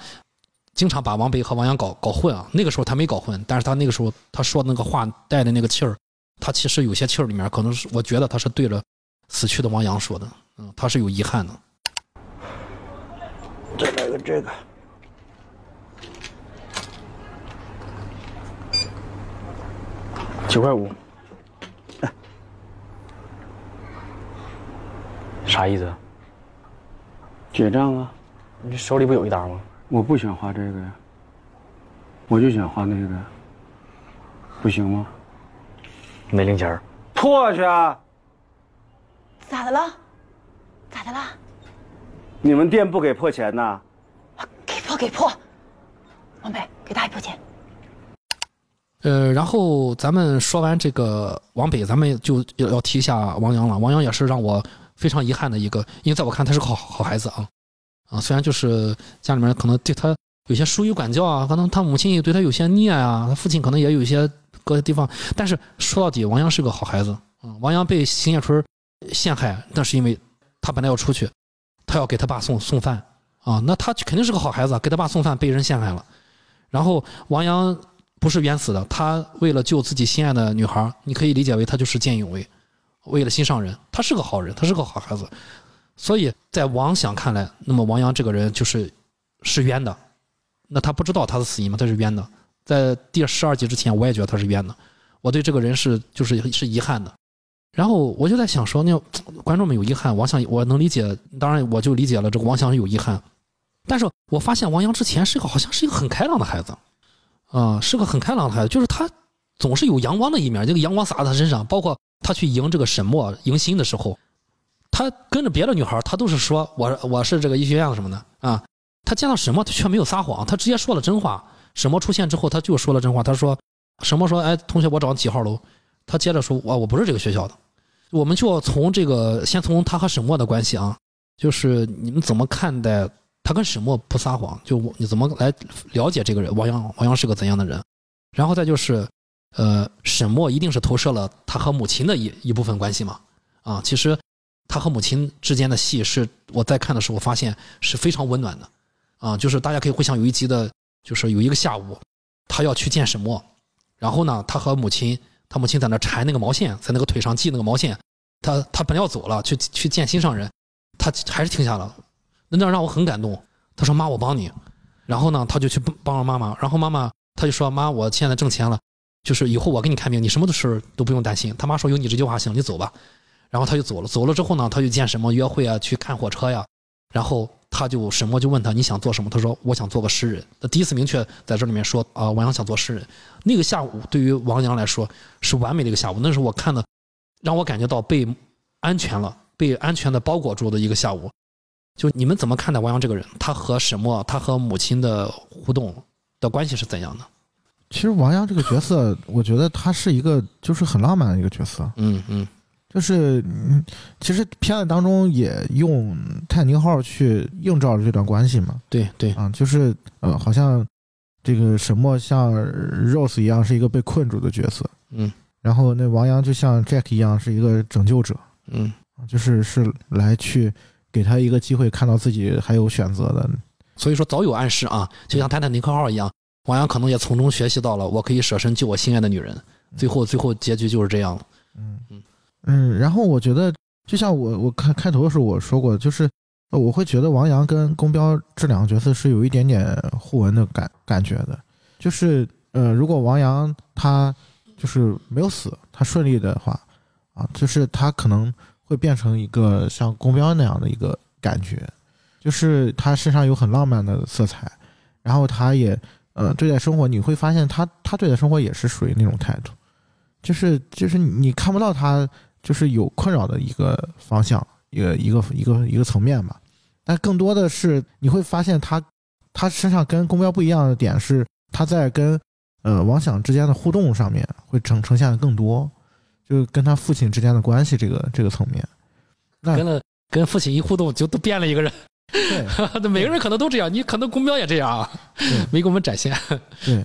经常把王北和王阳搞搞混啊，那个时候他没搞混，但是他那个时候他说的那个话带的那个气儿，他其实有些气儿里面可能是我觉得他是对着死去的王阳说的，嗯，他是有遗憾的，再来个这个，九块五。啥意思？结账啊！你手里不有一沓吗？我不想画这个呀，我就想画那个呀，不行吗？没零钱儿破去啊！咋的了？咋的了？你们店不给破钱呐？给破给破！王北，给大爷破钱。呃，然后咱们说完这个王北，咱们就要要提一下王阳了。王阳也是让我非常遗憾的一个，因为在我看他是个好好孩子啊，啊，虽然就是家里面可能对他有些疏于管教啊，可能他母亲也对他有些溺爱啊，他父亲可能也有一些各个地方，但是说到底，王阳是个好孩子啊。王阳被邢叶春陷害，那是因为他本来要出去，他要给他爸送送饭啊，那他肯定是个好孩子，给他爸送饭被人陷害了，然后王阳。不是冤死的，他为了救自己心爱的女孩，你可以理解为他就是见义勇为，为了心上人，他是个好人，他是个好孩子，所以在王想看来，那么王阳这个人就是是冤的，那他不知道他的死因吗？他是冤的，在第十二集之前，我也觉得他是冤的，我对这个人是就是是遗憾的，然后我就在想说，那观众们有遗憾，王想我能理解，当然我就理解了这个王想有遗憾，但是我发现王阳之前是个好像是一个很开朗的孩子。啊、是个很开朗的孩子，就是他总是有阳光的一面，这个阳光洒在他身上。包括他去迎这个沈墨迎新的时候，他跟着别的女孩，他都是说我我是这个医学院什么的啊。他见到沈墨，他却没有撒谎，他直接说了真话。沈墨出现之后，他就说了真话，他说沈墨说：“哎，同学，我找几号楼？”他接着说：“我我不是这个学校的。”我们就要从这个先从他和沈墨的关系啊，就是你们怎么看待他跟沈墨不撒谎？就你怎么来了解这个人王阳？王阳是个怎样的人？然后再就是，呃，沈墨一定是投射了他和母亲的一一部分关系嘛？啊，其实他和母亲之间的戏是我在看的时候发现是非常温暖的，啊，就是大家可以回想有一集的，就是有一个下午，他要去见沈墨，然后呢，他和母亲，他母亲在那缠那个毛线，在那个腿上系那个毛线，他他本来要走了，去去见心上人，他还是停下了，那那让我很感动。他说：“妈，我帮你。”然后呢，他就去帮帮了妈妈，然后妈妈他就说：“妈，我现在挣钱了，就是以后我给你看病，你什么的事都不用担心。”他妈说：“有你这句话行，你走吧。”然后他就走了。走了之后呢，他就见沈墨约会啊，去看火车呀。然后他就沈墨就问他你想做什么？他说：“我想做个诗人。”他第一次明确在这里面说啊，王阳想做诗人。那个下午对于王阳来说是完美的一个下午，那是我看的，让我感觉到被安全了，被安全的包裹住的一个下午。就你们怎么看待王阳这个人？他和沈墨，他和母亲的互动的关系是怎样的？其实王阳这个角色，我觉得他是一个就是很浪漫的一个角色，嗯嗯就是嗯，其实片子当中也用泰坦尼克号去映照了这段关系嘛，对对，啊，就是呃，好像这个沈墨像 Rose 一样是一个被困住的角色，嗯然后那王阳就像 Jack 一样是一个拯救者，嗯，就是是来去给他一个机会，看到自己还有选择的。所以说早有暗示啊，就像泰坦尼克号一样，王阳可能也从中学习到了，我可以舍身救我心爱的女人。最后最后结局就是这样了。嗯，嗯然后我觉得，就像我我开开头的时候我说过，就是我会觉得王阳跟宫彪这两个角色是有一点点互文的感感觉的，就是呃，如果王阳他就是没有死，他顺利的话啊，就是他可能会变成一个像宫彪那样的一个感觉，就是他身上有很浪漫的色彩，然后他也呃对待生活，你会发现他他对待生活也是属于那种态度，就是就是你看不到他就是有困扰的一个方向，一个一个一个一个层面吧。但更多的是你会发现他他身上跟公标不一样的点是他在跟呃王想之间的互动上面会呈呈现的更多，就是跟他父亲之间的关系这个这个层面。那跟了跟父亲一互动，就都变了一个人。对 每个人可能都这样，你可能公标也这样啊，没给我们展现。对，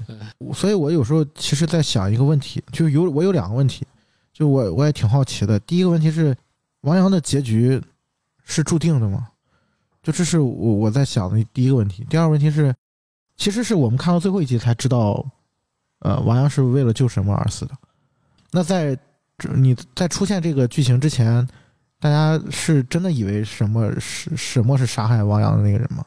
所以我有时候其实在想一个问题，就有我有两个问题，就我我也挺好奇的。第一个问题是，王阳的结局是注定的吗？就这是我我在想的第一个问题。第二个问题是，其实是我们看到最后一集才知道，呃，王阳是为了救什么而死的。那在这你在出现这个剧情之前，大家是真的以为什么是沈墨是杀害王阳的那个人吗？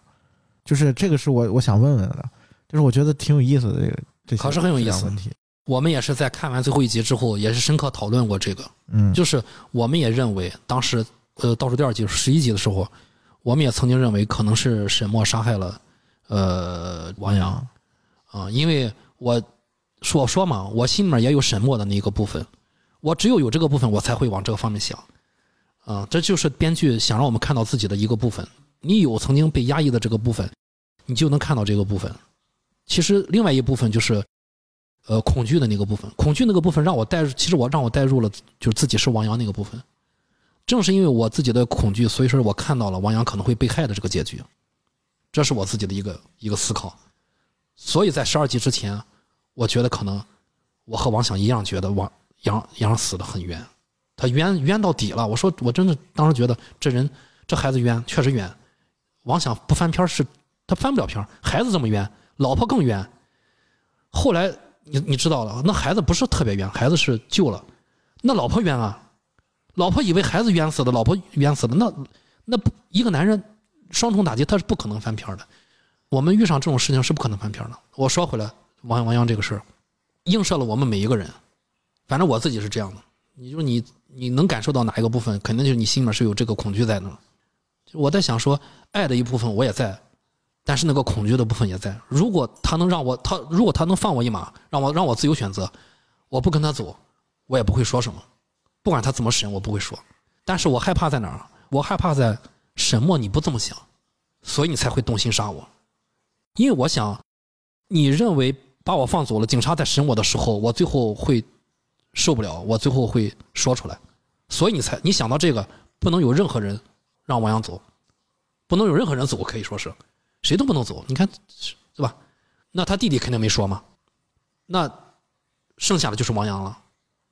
就是这个是我我想问问的，就是我觉得挺有意思的这个这些可是很有意思问题。我们也是在看完最后一集之后，也是深刻讨论过这个。嗯，就是我们也认为，当时呃倒数第二集十一集的时候，我们也曾经认为可能是沈墨杀害了呃王阳啊、因为我说说嘛，我心里面也有沈墨的那个部分，我只有有这个部分，我才会往这个方面想啊、这就是编剧想让我们看到自己的一个部分。你有曾经被压抑的这个部分，你就能看到这个部分。其实另外一部分就是。呃，恐惧的那个部分，恐惧那个部分让我带入，其实我让我带入了，就是自己是王阳那个部分。正是因为我自己的恐惧，所以说我看到了王阳可能会被害的这个结局，这是我自己的一个一个思考。所以在十二集之前，我觉得可能我和王想一样，觉得王杨杨死的很冤，他冤冤到底了。我说我真的当时觉得这人这孩子冤，确实冤。王想不翻篇是他翻不了篇，孩子这么冤，老婆更冤。后来你你知道了，那孩子不是特别冤，孩子是救了，那老婆冤啊，老婆以为孩子冤死的，老婆冤死的，那那不一个男人双重打击，他是不可能翻篇的。我们遇上这种事情是不可能翻篇的。我说回来，王王阳这个事儿，映射了我们每一个人。反正我自己是这样的，你就你你能感受到哪一个部分，肯定就是你心里面是有这个恐惧在的。就我在想说，爱的一部分我也在，但是那个恐惧的部分也在。如果他能让我，他如果他能放我一马，让我让我自由选择，我不跟他走，我也不会说什么。不管他怎么审，我不会说。但是我害怕在哪儿？我害怕在沈墨你不这么想，所以你才会动心杀我。因为我想，你认为把我放走了，警察在审我的时候，我最后会受不了，我最后会说出来。所以你才你想到这个，不能有任何人让王阳走，不能有任何人走，可以说是谁都不能走。你看，是吧？那他弟弟肯定没说嘛，那剩下的就是王阳了。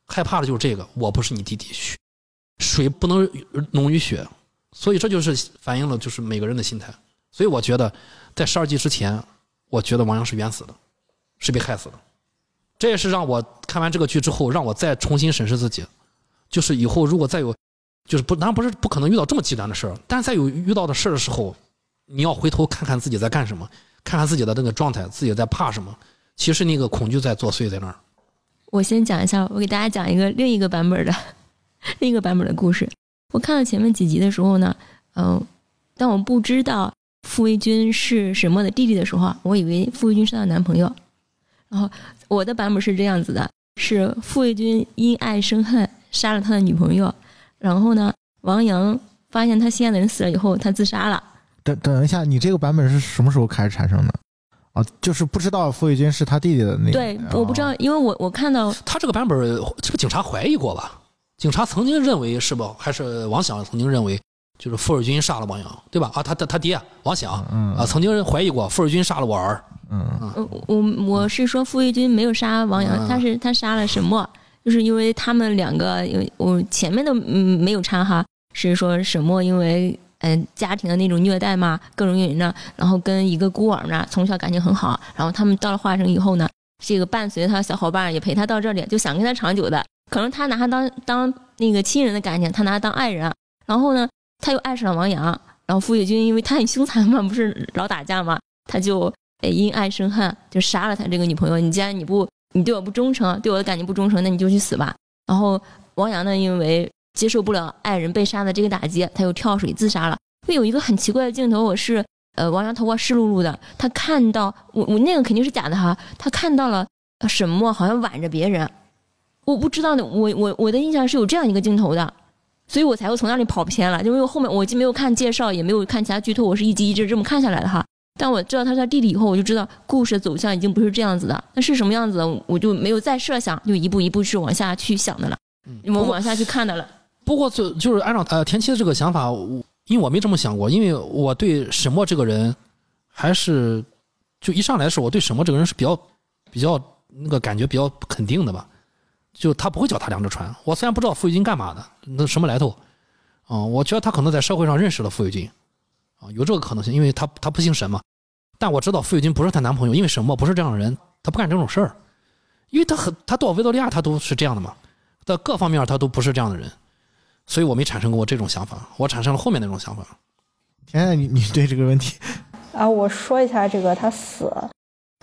害怕的就是这个，我不是你弟弟，血水不能浓于血，所以这就是反映了就是每个人的心态。所以我觉得，在十二季之前，我觉得王阳是冤死的，是被害死的。这也是让我看完这个剧之后，让我再重新审视自己，就是以后如果再有，就是不，当然不是不可能遇到这么极端的事儿，但是在有遇到的事儿的时候，你要回头看看自己在干什么，看看自己的那个状态，自己在怕什么。其实那个恐惧在作祟在那儿。我先讲一下，我给大家讲一个另一个版本的 另一个版本的故事。我看到前面几集的时候呢，嗯、当我不知道傅卫军是沈墨的弟弟的时候啊，我以为傅卫军是她的男朋友。然后我的版本是这样子的：是傅卫军因爱生恨，杀了他的女朋友。然后呢，王阳发现他心爱的人死了以后，他自杀了。等等一下，你这个版本是什么时候开始产生的？啊，就是不知道傅卫军是他弟弟的那个。对，哦我不知道，因为我我看到他这个版本，这个警察怀疑过吧？警察曾经认为是不？还是王响曾经认为，就是傅尔军杀了王阳，对吧？啊，他他他爹王响嗯啊，曾经怀疑过傅尔军杀了我儿。嗯嗯，我我是说傅卫军没有杀王阳，嗯他是他杀了沈墨，就是因为他们两个，因为我前面的嗯没有插哈，是说沈墨因为嗯、家庭的那种虐待嘛，各种原因呢，然后跟一个孤儿呢从小感情很好，然后他们到了化城以后呢，这个伴随他的小伙伴也陪他到这里，就想跟他长久的，可能他拿他当当那个亲人的感情，他拿他当爱人，然后呢他又爱上了王阳，然后傅卫军因为他很凶残嘛，不是老打架嘛，他就。哎，因爱生恨，就杀了他这个女朋友。你既然你不，你对我不忠诚，对我的感情不忠诚，那你就去死吧。然后王阳呢，因为接受不了爱人被杀的这个打击，他又跳水自杀了。会有一个很奇怪的镜头，我是呃，王阳头发湿漉漉的，他看到我我那个肯定是假的哈，他看到了呃沈墨好像挽着别人，我不知道的，我我我的印象是有这样一个镜头的。所以我才会从那里跑偏了，因为我后面我既没有看介绍，也没有看其他剧透，我是一集一集这么看下来的哈。但我知道他是他弟弟以后，我就知道故事的走向已经不是这样子的。那是什么样子的，我就没有再设想，就一步一步是往下去想的了，我往下去看的了。不过就就是按照呃田七的这个想法，我因为我没这么想过，因为我对沈墨这个人还是就一上来是我对沈墨这个人是比较比较那个感觉比较肯定的吧，就他不会脚踏两只船。我虽然不知道傅玉金干嘛的，那什么来头啊、我觉得他可能在社会上认识了傅玉金啊，有这个可能性，因为他他不姓沈嘛。但我知道傅玉金不是她男朋友，因为沈墨不是这样的人，他不干这种事儿，因为他很他到维多利亚他都是这样的嘛，在各方面他都不是这样的人。所以我没产生过这种想法，我产生了后面那种想法。甜甜，你你对这个问题，啊，我说一下这个他死，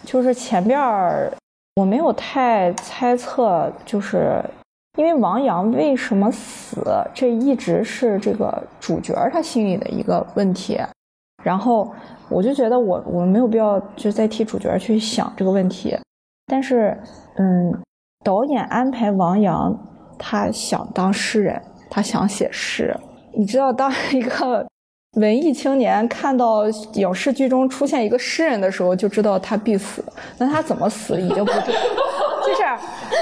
就是前边儿我没有太猜测，就是因为王阳为什么死，这一直是这个主角儿他心里的一个问题。然后我就觉得我我没有必要就再替主角儿去想这个问题，但是嗯，导演安排王阳，他想当诗人，他想写诗。你知道，当一个文艺青年看到影视剧中出现一个诗人的时候，就知道他必死。那他怎么死已经不重，就是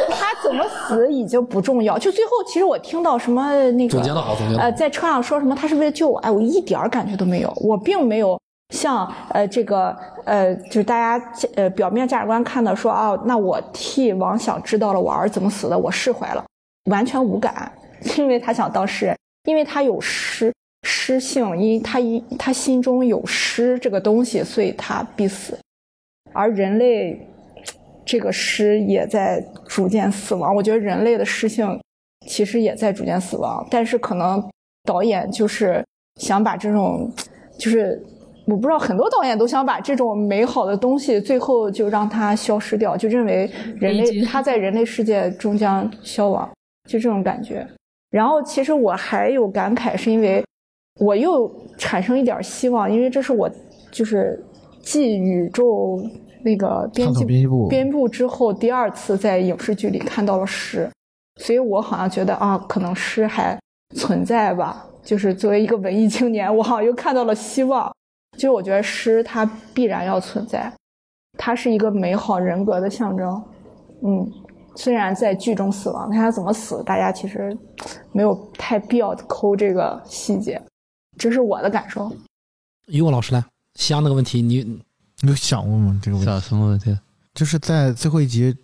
他怎么死已经不重要。就最后，其实我听到什么那个总结的好，总结的好呃，在车上说什么他是为了救我，哎，我一点儿感觉都没有，我并没有像呃这个呃，就是大家呃表面价值观看的说啊，那我替王想知道了我儿子怎么死的，我释怀了，完全无感，因为他想当诗人，因为他有诗诗性，因他一他心中有诗这个东西，所以他必死，而人类这个诗也在逐渐死亡。我觉得人类的诗性其实也在逐渐死亡，但是可能导演就是想把这种，就是我不知道很多导演都想把这种美好的东西最后就让它消失掉，就认为人类它在人类世界终将消亡，就这种感觉。然后其实我还有感慨，是因为我又产生一点希望，因为这是我就是继宇宙那个编辑编辑部编部之后第二次在影视剧里看到了诗，所以我好像觉得啊，可能诗还存在吧。就是作为一个文艺青年，我好像又看到了希望。就是我觉得诗它必然要存在，它是一个美好人格的象征。嗯，虽然在剧中死亡，但他怎么死，大家其实没有太必要抠这个细节，这是我的感受。于果老师来，西安那个问题，你你有想过吗？这个问题想什么问题？就是在最后一集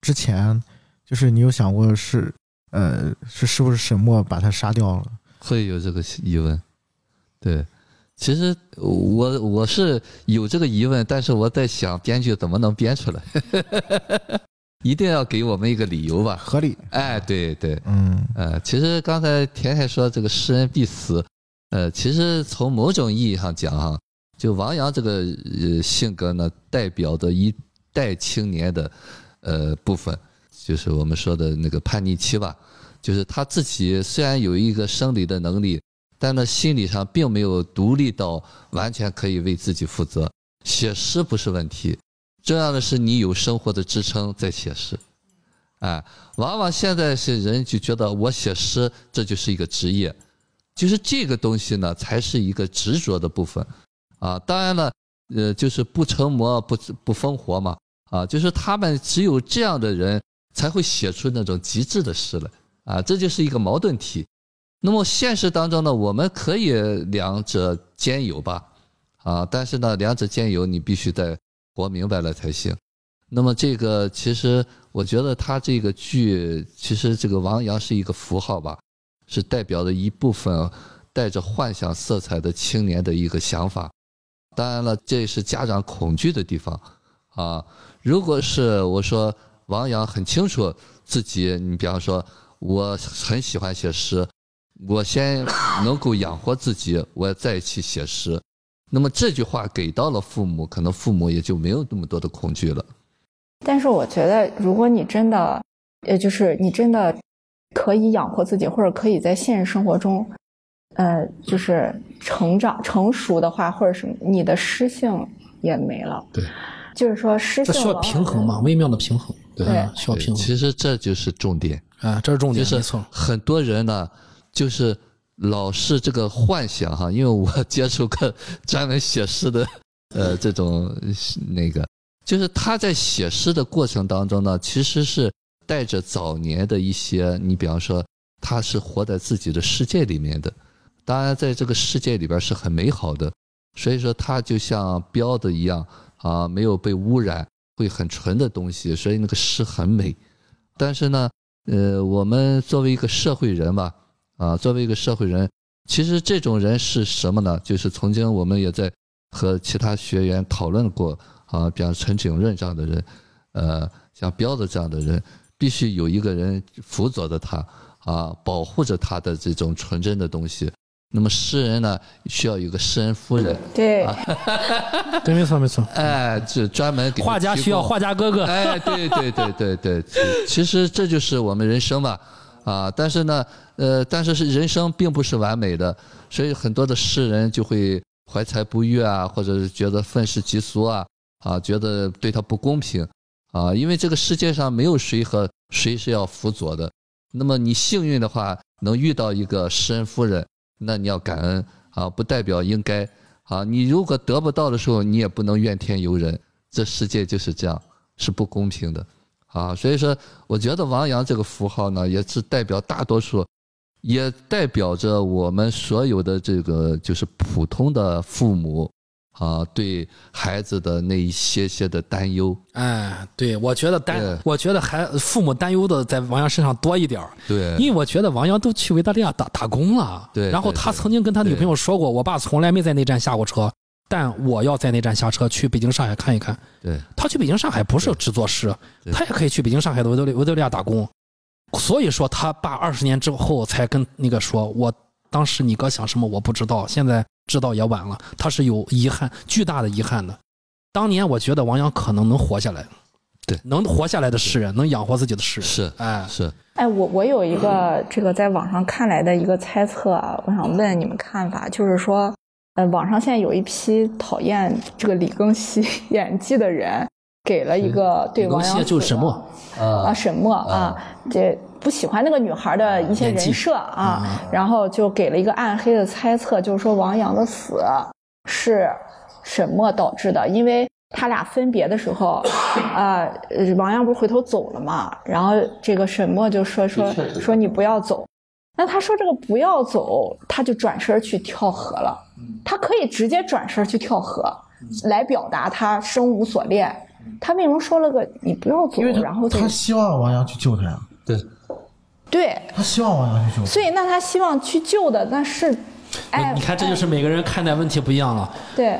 之前，就是你有想过是呃是是不是沈墨把他杀掉了？会有这个疑问，对。其实我我是有这个疑问，但是我在想编剧怎么能编出来，一定要给我们一个理由吧？合理。哎，对对，嗯呃，其实刚才甜甜说这个诗人必死，呃，其实从某种意义上讲哈，就王阳这个呃性格呢，代表着一代青年的呃部分，就是我们说的那个叛逆期吧，就是他自己虽然有一个生理的能力。但呢，心理上并没有独立到完全可以为自己负责。写诗不是问题，重要的是你有生活的支撑在写诗。哎，往往现在是人就觉得我写诗这就是一个职业，就是这个东西呢才是一个执着的部分。啊，当然了，呃，就是不成魔不不烽火嘛。啊，就是他们只有这样的人才会写出那种极致的诗来。啊，这就是一个矛盾体。那么现实当中呢，我们可以两者兼有吧，啊，但是呢，两者兼有你必须在活明白了才行。那么这个其实我觉得他这个剧，其实这个王阳是一个符号吧，是代表的一部分带着幻想色彩的青年的一个想法。当然了，这是家长恐惧的地方啊。如果是我说王阳很清楚自己，你比方说我很喜欢写诗。我先能够养活自己，我再去写诗。那么这句话给到了父母，可能父母也就没有那么多的恐惧了。但是我觉得，如果你真的，也就是你真的可以养活自己，或者可以在现实生活中，呃，就是成长成熟的话，或者什么你的诗性也没了。对，就是说诗性这需要平衡嘛，微妙的平衡。对，需要平衡。其实这就是重点啊，这是重点，没错。很多人呢。就是老是这个幻想哈，因为我接触过专门写诗的，呃，这种那个，就是他在写诗的过程当中呢，其实是带着早年的一些，你比方说他是活在自己的世界里面的，当然在这个世界里边是很美好的，所以说他就像标的一样啊，没有被污染，会很纯的东西，所以那个诗很美。但是呢，呃，我们作为一个社会人吧。啊，作为一个社会人，其实这种人是什么呢？就是曾经我们也在和其他学员讨论过啊，比方陈景润这样的人，呃，像彪子这样的人，必须有一个人辅佐着他啊，保护着他的这种纯真的东西。那么诗人呢，需要有个诗人夫人。对，对，没错没错。哎，就专门给画家需要画家哥哥。哎，对对对对对，其实这就是我们人生吧。啊，但是呢，呃，但是是人生并不是完美的，所以很多的诗人就会怀才不遇啊，或者是觉得愤世嫉俗啊，啊，觉得对他不公平，啊，因为这个世界上没有谁和谁是要辅佐的。那么你幸运的话能遇到一个诗人夫人，那你要感恩啊，不代表应该啊。你如果得不到的时候，你也不能怨天尤人，这世界就是这样，是不公平的。啊，所以说，我觉得王阳这个符号呢，也是代表大多数，也代表着我们所有的这个就是普通的父母啊，对孩子的那一些些的担忧。哎，对，我觉得担，我觉得还父母担忧的在王阳身上多一点对，因为我觉得王阳都去维多利亚打打工了。对。然后他曾经跟他女朋友说过：“我爸从来没在那站下过车。”但我要在那站下车去北京、上海看一看。对，他去北京、上海不是制作师，他也可以去北京、上海的维多利维多利亚打工。所以说，他爸二十年之后才跟那个说：“我当时你哥想什么我不知道，现在知道也晚了。”他是有遗憾，巨大的遗憾的。当年我觉得王阳可能能活下来，对，能活下来的诗人，能养活自己的诗人，是，哎，是，哎，我我有一个这个在网上看来的一个猜测啊，我想问你们看法，就是说。呃，网上现在有一批讨厌这个李庚希 演技的人，给了一个对王阳就是沈墨啊，沈墨啊，这不喜欢那个女孩的一些人设啊，然后就给了一个暗黑的猜测，就是说王阳的死是沈墨导致的，因为他俩分别的时候，呃，呃王阳不是回头走了嘛？然后这个沈墨就说说说你不要走。那他说这个不要走，他就转身去跳河了。他可以直接转身去跳河，来表达他生无所恋。他为什么说了个你不要走因为，他然后他希望王阳去救他呀，对，对，他希望王阳去救。所以那他希望去救的那是，哎，你看，这就是每个人看待问题不一样了。对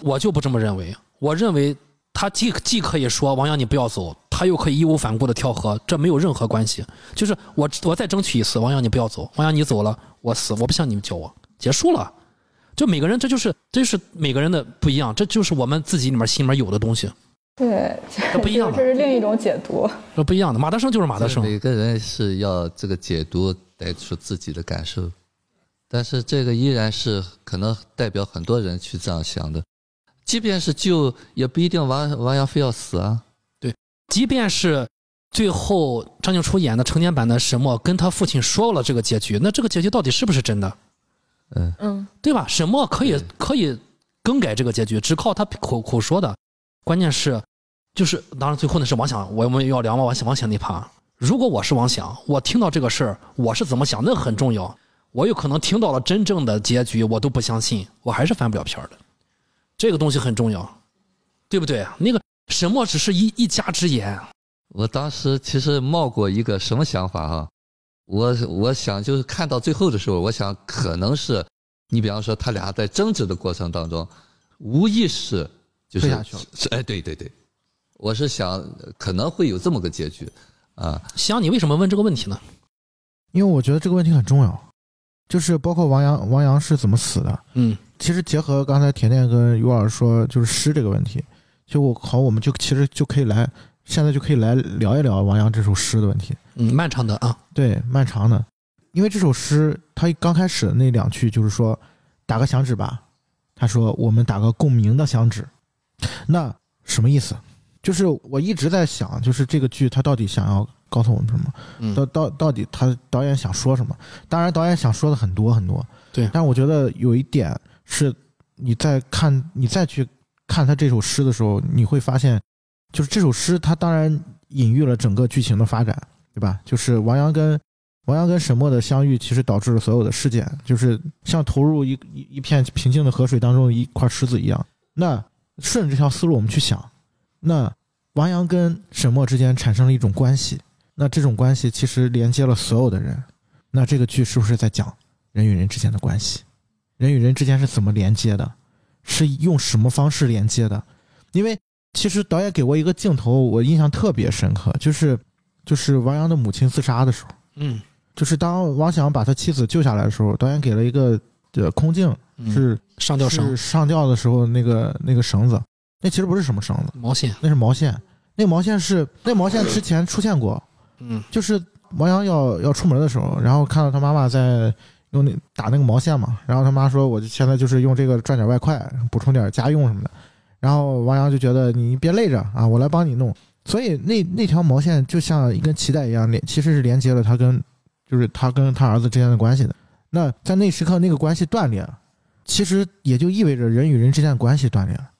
我就不这么认为，我认为他既既可以说王阳你不要走，他又可以义无反顾的跳河，这没有任何关系。就是我我再争取一次，王阳你不要走，王阳你走了我死，我不想你们救我，结束了。就每个人这就是这就是每个人的不一样，这就是我们自己里面心里面有的东西，对，这不一样的这是另一种解读。这不一样的。马德胜就是马德胜，每个人是要这个解读带出自己的感受，但是这个依然是可能代表很多人去这样想的。即便是救，也不一定王王阳非要死啊。对即便是最后张静初演的成年版的沈墨跟他父亲说了这个结局，那这个结局到底是不是真的？嗯，嗯，对吧？沈墨可以可以更改这个结局，只靠他口口说的。关键是，就是当然最后呢是王想，我们要聊王王想那趴。如果我是王想，我听到这个事儿，我是怎么想，那很重要。我有可能听到了真正的结局，我都不相信，我还是翻不了片儿的。这个东西很重要，对不对？那个沈墨只是一一家之言，我当时其实冒过一个什么想法哈、我我想就是看到最后的时候，我想可能是你比方说他俩在争执的过程当中，无意识就是退下去了是哎，对对对，我是想可能会有这么个结局啊。香，你为什么问这个问题呢？因为我觉得这个问题很重要，就是包括王阳王阳是怎么死的。嗯，其实结合刚才甜甜跟尤老师说，就是诗这个问题，就我好，我们就其实就可以来，现在就可以来聊一聊王阳这首诗的问题。嗯，漫长的啊，对，漫长的，因为这首诗他刚开始的那两句就是说打个响指吧，他说我们打个共鸣的响指，那什么意思？就是我一直在想，就是这个剧它到底想要告诉我们什么？嗯到到到底他导演想说什么？当然，导演想说的很多很多，对但我觉得有一点是，你在看你再去看他这首诗的时候，你会发现，就是这首诗它当然隐喻了整个剧情的发展，对吧？就是王阳跟王阳跟沈墨的相遇，其实导致了所有的事件，就是像投入一一一片平静的河水当中的一块石子一样。那顺着这条思路，我们去想，那王阳跟沈墨之间产生了一种关系，那这种关系其实连接了所有的人。那这个剧是不是在讲人与人之间的关系？人与人之间是怎么连接的？是用什么方式连接的？因为其实导演给我一个镜头，我印象特别深刻，就是就是王阳的母亲自杀的时候，嗯，就是当王想把他妻子救下来的时候，导演给了一个呃空镜，嗯是上吊绳是上吊的时候那个那个绳子，那其实不是什么绳子，毛线，那是毛线。那毛线是那毛线之前出现过，嗯就是王阳要要出门的时候，然后看到他妈妈在用那打那个毛线嘛，然后他妈说我就现在就是用这个赚点外快，补充点家用什么的。然后王阳就觉得你别累着啊，我来帮你弄。所以那那条毛线就像一根脐带一样连，其实是连接了他跟就是他跟他儿子之间的关系的。那在那时刻那个关系断裂了，其实也就意味着人与人之间的关系断裂了。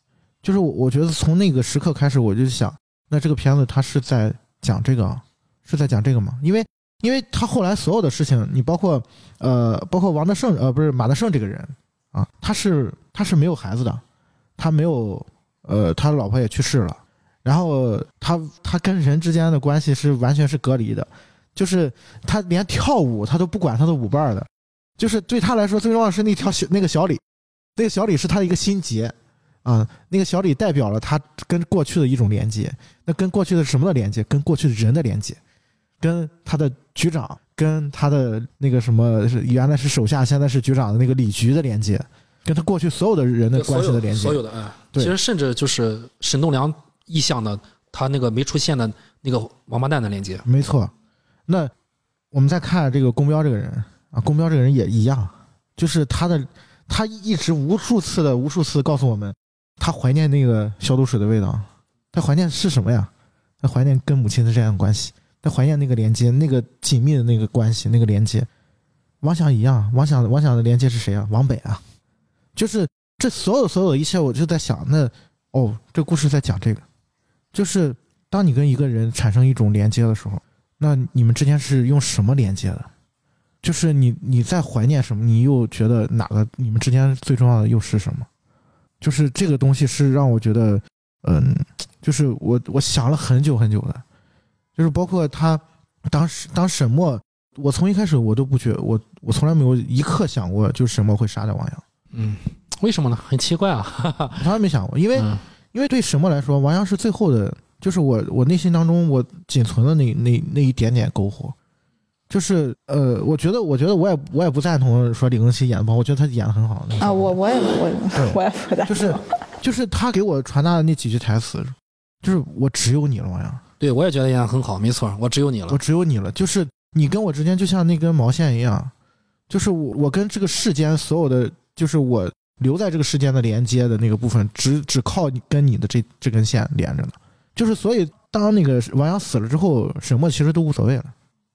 就是我我觉得从那个时刻开始，我就想，那这个片子它是在讲这个，是在讲这个吗？因为因为他后来所有的事情，你包括呃包括王德胜呃不是马德胜这个人啊，他是他是没有孩子的，他没有呃他老婆也去世了，然后他他跟人之间的关系是完全是隔离的，就是他连跳舞他都不管他的舞伴的，就是对他来说最重要的是那条小那个小李，那个小李是他的一个心结啊，那个小李代表了他跟过去的一种连接。那跟过去的什么的连接？跟过去的人的连接，跟他的局长，跟他的那个什么是原来是手下，现在是局长的那个李局的连接，跟他过去所有的人的关系的连接。所有的哎，对其实甚至就是沈栋梁意向的他那个没出现的那个王八蛋的连接，没错。那我们再看这个公标这个人啊，公标这个人也一样，就是他的他一直无数次的无数次告诉我们，他怀念那个消毒水的味道。他怀念是什么呀？他怀念跟母亲的这样的关系，他怀念那个连接，那个紧密的那个关系，那个连接。王想一样，王想王想的连接是谁啊？王北啊，就是这所有所有的一切，我就在想，那哦，这故事在讲这个，就是当你跟一个人产生一种连接的时候，那你们之间是用什么连接的？就是你你在怀念什么，你又觉得哪个你们之间最重要的又是什么？就是这个东西是让我觉得，嗯，就是我我想了很久很久的，就是包括他当时当沈墨，我从一开始我都不觉我我从来没有一刻想过，就是沈墨会杀掉王阳，嗯，为什么呢？很奇怪啊，我从来没想过，因为、嗯因为对沈墨来说，王阳是最后的，就是我我内心当中我仅存的那那那一点点篝火，就是呃，我觉得我觉得我也我也不赞同说李庚希演的不好，我觉得他演的很好啊，我我也我我也不赞同就是就是他给我传达的那几句台词，就是我只有你了，王阳，对我也觉得演的很好，没错，我只有你了我。只有你了，就是你跟我之间就像那根毛线一样，就是我我跟这个世间所有的，就是我留在这个世间的连接的那个部分，只只靠你跟你的这这根线连着呢。就是所以，当那个王阳死了之后，沈墨其实都无所谓了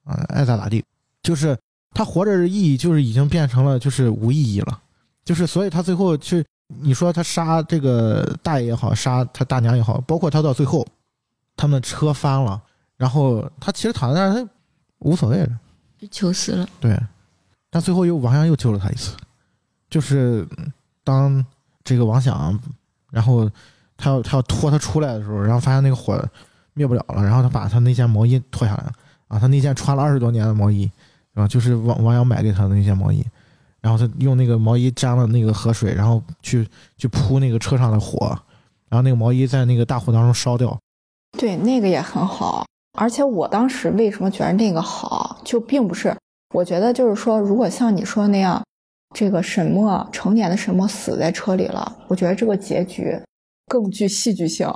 啊，爱咋咋地。就是他活着的意义，就是已经变成了就是无意义了。就是所以他最后去，你说他杀这个大爷也好，杀他大娘也好，包括他到最后，他们车翻了，然后他其实躺在那儿，他无所谓了。就求死了。对，但最后又王阳又救了他一次，就是嗯当这个王想，然后他要他要拖他出来的时候，然后发现那个火灭不了了，然后他把他那件毛衣脱下来了啊，他那件穿了二十多年的毛衣，是吧？就是王王阳买给他的那件毛衣，然后他用那个毛衣沾了那个河水，然后去去扑那个车上的火，然后那个毛衣在那个大火当中烧掉，对，那个也很好。而且我当时为什么觉得那个好，就并不是，我觉得就是说，如果像你说那样，这个沈墨成年的沈墨死在车里了，我觉得这个结局更具戏剧性。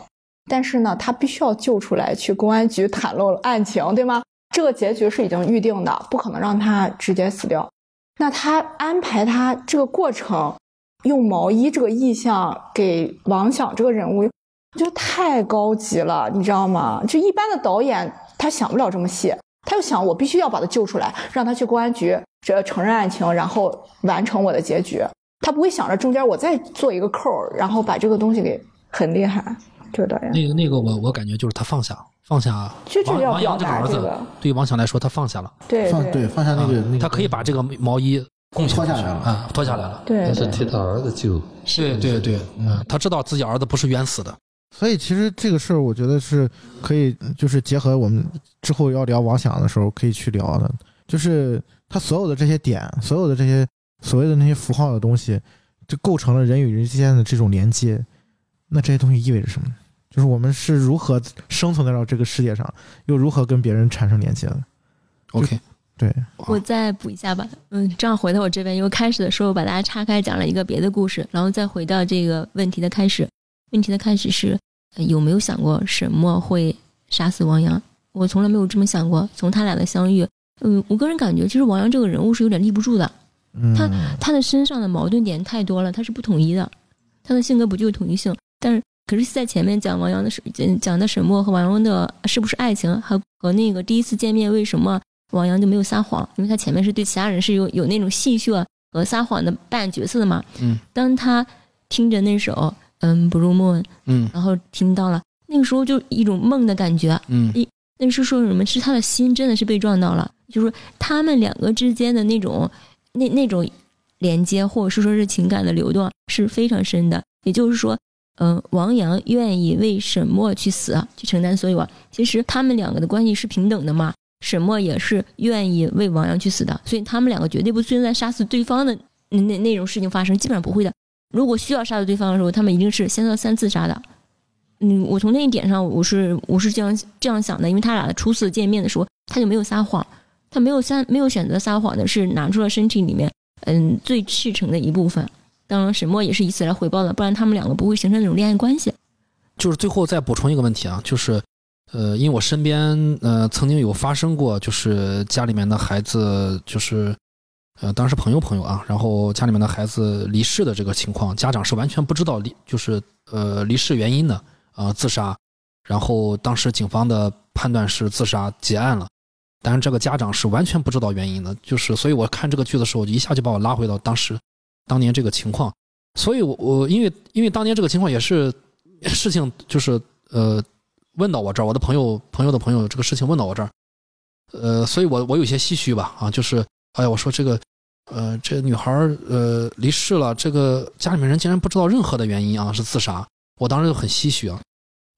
但是呢，他必须要救出来，去公安局袒露案情，对吗？这个结局是已经预定的，不可能让他直接死掉。那他安排他这个过程，用毛衣这个意象给王想这个人物就太高级了，你知道吗？就一般的导演他想不了这么细，他就想我必须要把他救出来，让他去公安局这承认案情，然后完成我的结局。他不会想着中间我再做一个扣，然后把这个东西给很厉害。这个导演那个那个我我感觉就是他放下了放下就就是王阳这个儿子这个，对于王想来说他放下了，对放对放下那个、啊那个，他可以把这个毛衣共享脱下来了啊，脱下来了。对但是替他儿子救，对对对，嗯，他知道自己儿子不是冤死的。所以其实这个事儿，我觉得是可以，就是结合我们之后要聊王想的时候可以去聊的，就是他所有的这些点，所有的这些所谓的那些符号的东西，就构成了人与人之间的这种连接。那这些东西意味着什么呢？就是我们是如何生存在到这个世界上，又如何跟别人产生连接的？OK，对，我再补一下吧，嗯，这样回到我这边，因为开始的时候把大家岔开讲了一个别的故事，然后再回到这个问题的开始。问题的开始是、呃有没有想过什么会杀死王阳？我从来没有这么想过。从他俩的相遇，嗯，我个人感觉其实王阳这个人物是有点立不住的，嗯，他他的身上的矛盾点太多了，他是不统一的，他的性格不具有统一性。但是，可是，在前面讲王阳的是讲的沈墨和王阳的是不是爱情，和和那个第一次见面为什么王阳就没有撒谎？因为他前面是对其他人是有有那种戏谑和撒谎的扮演角色的嘛。嗯，当他听着那首嗯《Blue Moon》，嗯然后听到了，那个时候就一种梦的感觉，嗯那是说什么？是他的心真的是被撞到了，就是说他们两个之间的那种那那种连接，或者是说是情感的流动是非常深的。也就是说，嗯、王阳愿意为沈墨去死，去承担所有啊。其实他们两个的关系是平等的嘛，沈墨也是愿意为王阳去死的，所以他们两个绝对不存在杀死对方的那那那种事情发生，基本上不会的。如果需要杀死对方的时候，他们一定是先到三次杀的。嗯，我从那一点上，我是我是这样这样想的，因为他俩初次见面的时候，他就没有撒谎，他没有撒没有选择撒谎的是拿出了身体里面嗯最赤诚的一部分。当然，沈墨也是以此来回报的，不然他们两个不会形成那种恋爱关系。就是最后再补充一个问题啊，就是，呃，因为我身边呃曾经有发生过，就是家里面的孩子就是，呃，当时朋友朋友啊，然后家里面的孩子离世的这个情况，家长是完全不知道离就是呃离世原因的啊、自杀，然后当时警方的判断是自杀结案了，但是这个家长是完全不知道原因的，就是所以我看这个剧的时候，一下就把我拉回到当时当年这个情况，所以我我因为因为当年这个情况也是 事情就是呃问到我这儿，我的朋友朋友的朋友这个事情问到我这儿，呃，所以我我有些唏嘘吧啊，就是哎呀，我说这个呃这女孩呃离世了，这个家里面人竟然不知道任何的原因啊，是自杀，我当时就很唏嘘啊，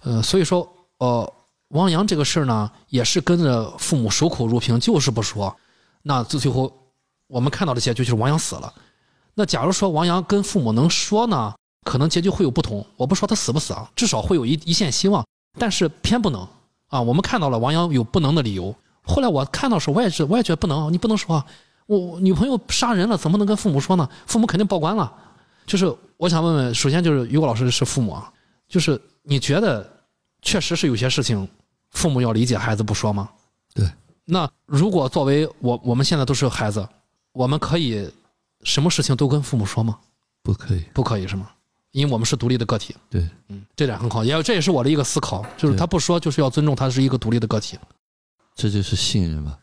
呃，所以说呃王阳这个事儿呢，也是跟着父母守口如瓶，就是不说，那最最后我们看到的结局就是王阳死了。那假如说王阳跟父母能说呢，可能结局会有不同。我不说他死不死啊，至少会有一一线希望。但是偏不能啊！我们看到了王阳有不能的理由。后来我看到时候，我也是，我也觉得不能，你不能说啊，我我女朋友杀人了，怎么能跟父母说呢？父母肯定报官了。就是我想问问，首先就是于果老师是父母啊，就是你觉得确实是有些事情父母要理解孩子不说吗？对。那如果作为我我们现在都是孩子，我们可以什么事情都跟父母说吗？不可以，不可以是吗？因为我们是独立的个体。对，嗯，这点很好，也这也是我的一个思考，就是他不说，就是要尊重他是一个独立的个体。这就是信任吧。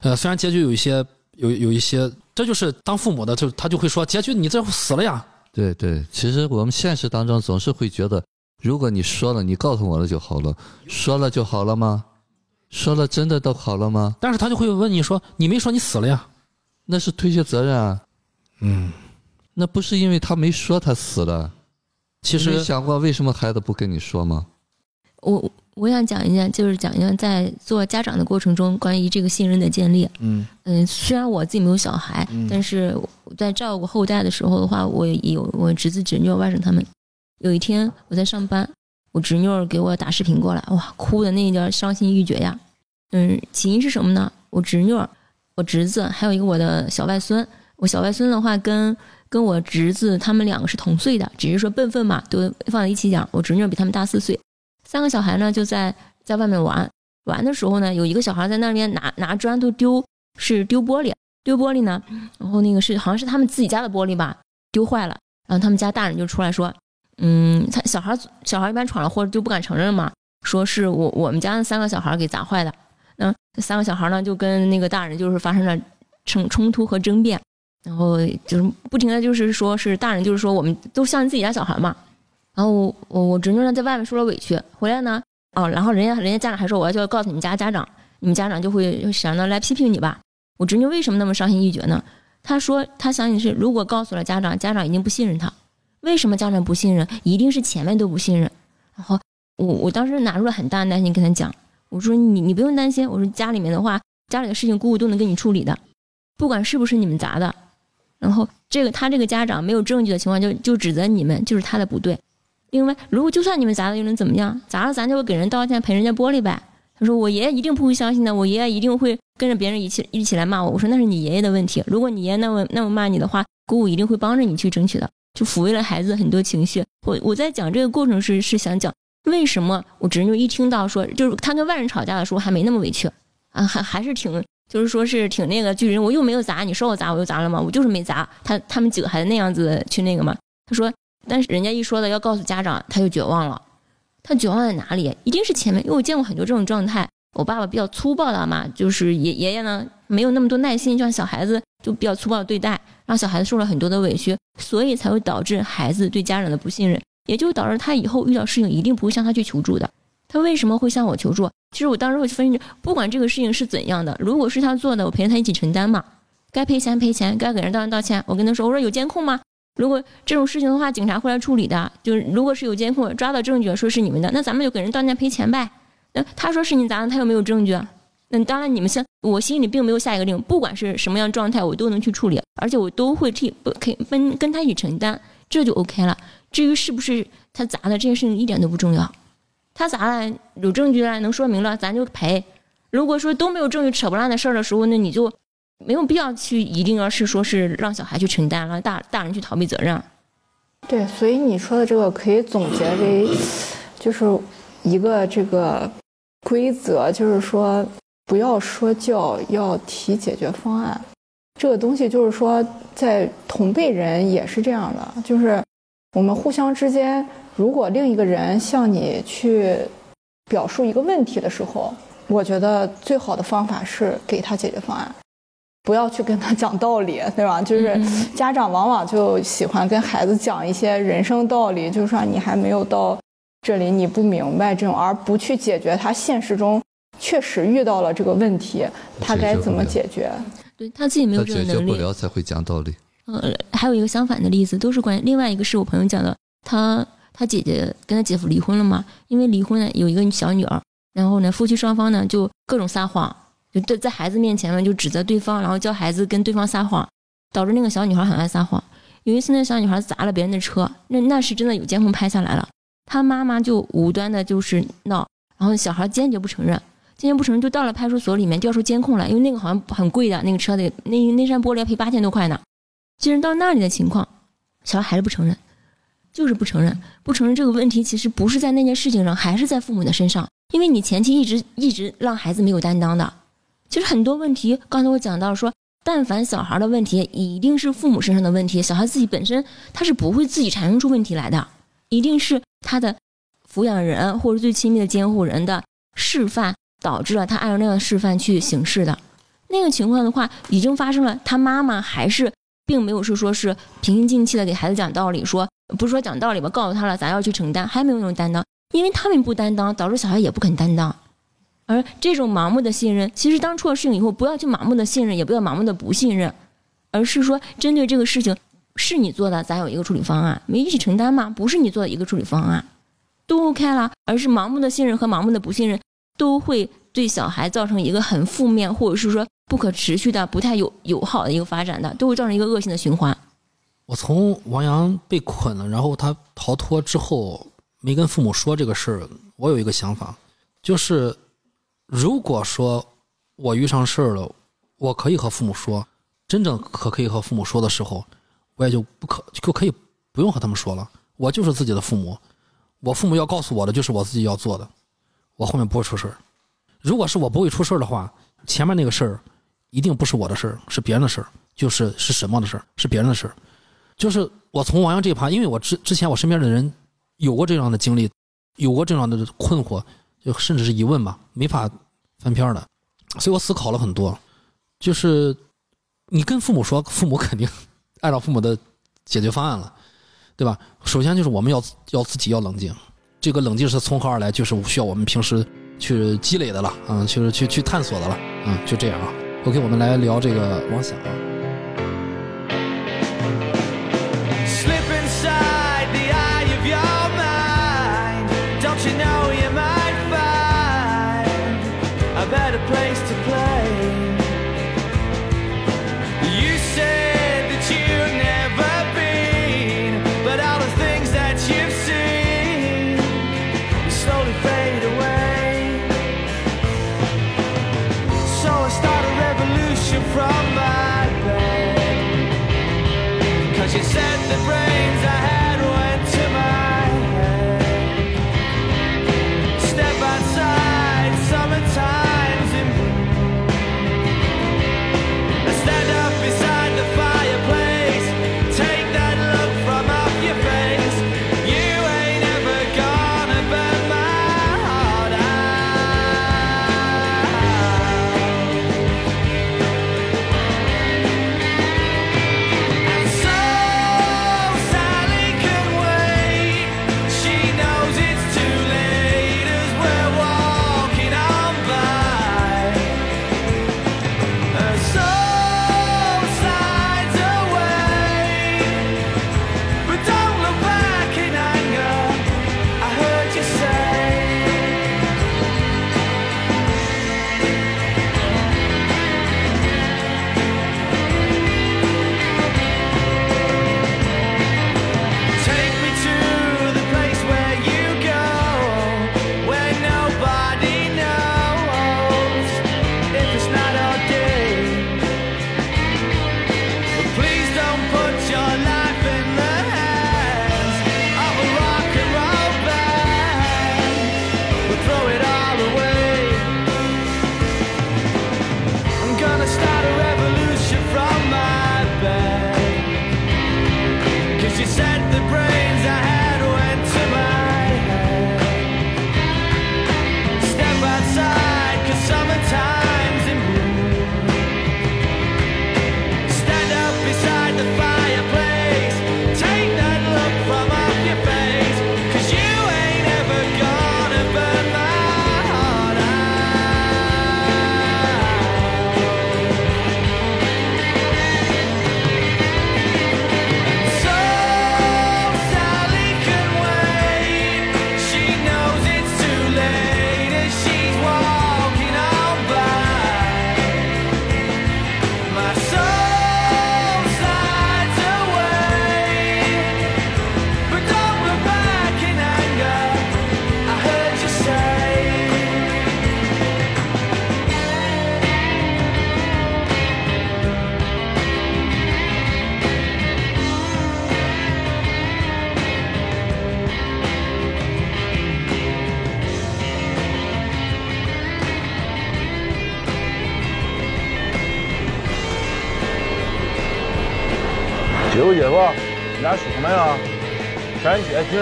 呃，虽然结局有一些有有一些，这就是当父母的就他就会说结局你这死了呀。对对，其实我们现实当中总是会觉得，如果你说了，你告诉我了就好了，说了就好了吗？说了真的都好了吗？但是他就会问你说，你没说你死了呀？那是推卸责任啊。嗯，那不是因为他没说他死了。其实想过为什么孩子不跟你说吗？我我想讲一下，就是讲一下在做家长的过程中，关于这个信任的建立。嗯嗯，虽然我自己没有小孩，嗯但是我在照顾后代的时候的话，我也有我侄子、侄女、外甥他们。有一天我在上班，我侄女儿给我打视频过来，哇，哭的那叫伤心欲绝呀。嗯，起因是什么呢？我侄女儿、我侄子，还有一个我的小外孙。我小外孙的话跟跟我侄子他们两个是同岁的，只是说辈分嘛，都放在一起讲。我侄女比他们大四岁。三个小孩呢就在在外面玩，玩的时候呢，有一个小孩在那边拿拿砖头丢，是丢玻璃，丢玻璃呢，然后那个是好像是他们自己家的玻璃吧，丢坏了，然后他们家大人就出来说，嗯，他小孩小孩一般闯了祸就不敢承认嘛，说是我我们家的三个小孩给砸坏的，那三个小孩呢就跟那个大人就是发生了冲冲突和争辩，然后就是不停的就是说是大人就是说我们都像自己家小孩嘛，然后我我侄女呢在外面受了委屈，回来呢，哦，然后人家人家家长还说我要就要告诉你们家家长，你们家长就会想着来批评你吧。我侄女为什么那么伤心欲绝呢？她说她相信是如果告诉了家长，家长一定不信任她。为什么家长不信任？一定是前面都不信任。然后我我当时拿出了很大的耐心跟她讲，我说你你不用担心，我说家里面的话，家里的事情姑姑都能给你处理的，不管是不是你们砸的。然后这个他这个家长没有证据的情况就就指责你们，就是他的不对。另外，如果就算你们砸了，又能怎么样？砸了咱就给人道歉，赔人家玻璃呗。他说我爷爷一定不会相信的，我爷爷一定会跟着别人一起一起来骂我。我说那是你爷爷的问题，如果你爷爷那么那么骂你的话，姑姑一定会帮着你去争取的，就抚慰了孩子很多情绪。我我在讲这个过程是是想讲为什么我侄女一听到说就是他跟外人吵架的时候还没那么委屈啊，还还是挺就是说是挺那个，就人我又没有砸，你说我砸我就砸了吗？我就是没砸。他他们几个孩子那样子去那个嘛，他说。但是人家一说的要告诉家长，他就绝望了。他绝望在哪里？一定是前面，因为我见过很多这种状态。我爸爸比较粗暴的嘛，就是爷爷爷呢没有那么多耐心，就像小孩子就比较粗暴的对待，让小孩子受了很多的委屈，所以才会导致孩子对家长的不信任，也就导致他以后遇到事情一定不会向他去求助的。他为什么会向我求助？其实我当时会分析，不管这个事情是怎样的，如果是他做的，我陪着他一起承担嘛，该赔钱赔钱，该给人道歉道歉。我跟他说，我说有监控吗？如果这种事情的话，警察会来处理的。就是如果是有监控抓到证据，说是你们的，那咱们就给人道歉赔钱呗。那他说是你砸的，他又没有证据。那当然，你们先，我心里并没有下一个令，不管是什么样状态，我都能去处理，而且我都会替不可以跟跟他一起承担，这就 OK 了。至于是不是他砸的这件事情一点都不重要，他砸了有证据了，能说明了，咱就赔。如果说都没有证据扯不烂的事儿的时候，那你就。没有必要去一定要是说是让小孩去承担，让大大人去逃避责任。对，所以你说的这个可以总结为，就是一个这个规则，就是说不要说教，要提解决方案。这个东西就是说，在同辈人也是这样的，就是我们互相之间，如果另一个人向你去表述一个问题的时候，我觉得最好的方法是给他解决方案。不要去跟他讲道理，对吧？就是家长往往就喜欢跟孩子讲一些人生道理，就是说你还没有到这里你不明白这种，而不去解决他现实中确实遇到了这个问题，他该怎么解决？对他自己没有解决这个能力。不了才会讲道理。呃，还有一个相反的例子，都是关于另外一个是我朋友讲的，他他姐姐跟他姐夫离婚了嘛，因为离婚呢有一个小女儿，然后呢夫妻双方呢就各种撒谎，就在在孩子面前呢就指责对方，然后教孩子跟对方撒谎，导致那个小女孩很爱撒谎。有一次那小女孩砸了别人的车，那那是真的有监控拍下来了，她妈妈就无端的就是闹，然后小孩坚决不承认，坚决不承认就到了派出所里面调出监控来，因为那个好像很贵的那个车得那那扇玻璃要赔八千多块呢。其实到那里的情况，小孩还是不承认，就是不承认。不承认这个问题，其实不是在那件事情上，还是在父母的身上。因为你前期一直一直让孩子没有担当的。其实很多问题，刚才我讲到说，但凡小孩的问题，一定是父母身上的问题。小孩自己本身他是不会自己产生出问题来的，一定是他的抚养人或者最亲密的监护人的示范导致了他按照那样示范去行事的。那个情况的话，已经发生了，他妈妈还是。并没有是说是平心静气的给孩子讲道理，说不是说讲道理吧，告诉他了，咱要去承担，还没有那种担当，因为他们不担当，导致小孩也不肯担当。而这种盲目的信任，其实当出了事情以后，不要去盲目的信任，也不要盲目的不信任，而是说针对这个事情是你做的，咱有一个处理方案，没一起承担嘛，不是你做的一个处理方案，都 OK 了。而是盲目的信任和盲目的不信任，都会对小孩造成一个很负面，或者是说。不可持续的、不太有友好的一个发展的，都会造成一个恶性的循环。我从王阳被捆了，然后他逃脱之后没跟父母说这个事儿，我有一个想法，就是如果说我遇上事儿了，我可以和父母说，真正可可以和父母说的时候，我也就不可就可以不用和他们说了。我就是自己的父母，我父母要告诉我的就是我自己要做的，我后面不会出事儿。如果是我不会出事儿的话，前面那个事儿。一定不是我的事儿，是别人的事儿，就是是什么的事儿，是别人的事儿。就是我从王阳这一趴，因为我之之前我身边的人有过这样的经历，有过这样的困惑，就甚至是疑问吧，没法翻篇的，所以我思考了很多。就是你跟父母说，父母肯定 按照父母的解决方案了，对吧？首先就是我们要要自己要冷静，这个冷静是从何而来？就是需要我们平时去积累的了，啊，就是去去探索的了，啊，就这样啊。OK，我们来聊这个王想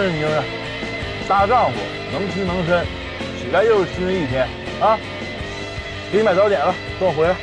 你就是，大丈夫能屈能伸，起来又是新的一天啊！给你买早点了，等我回来。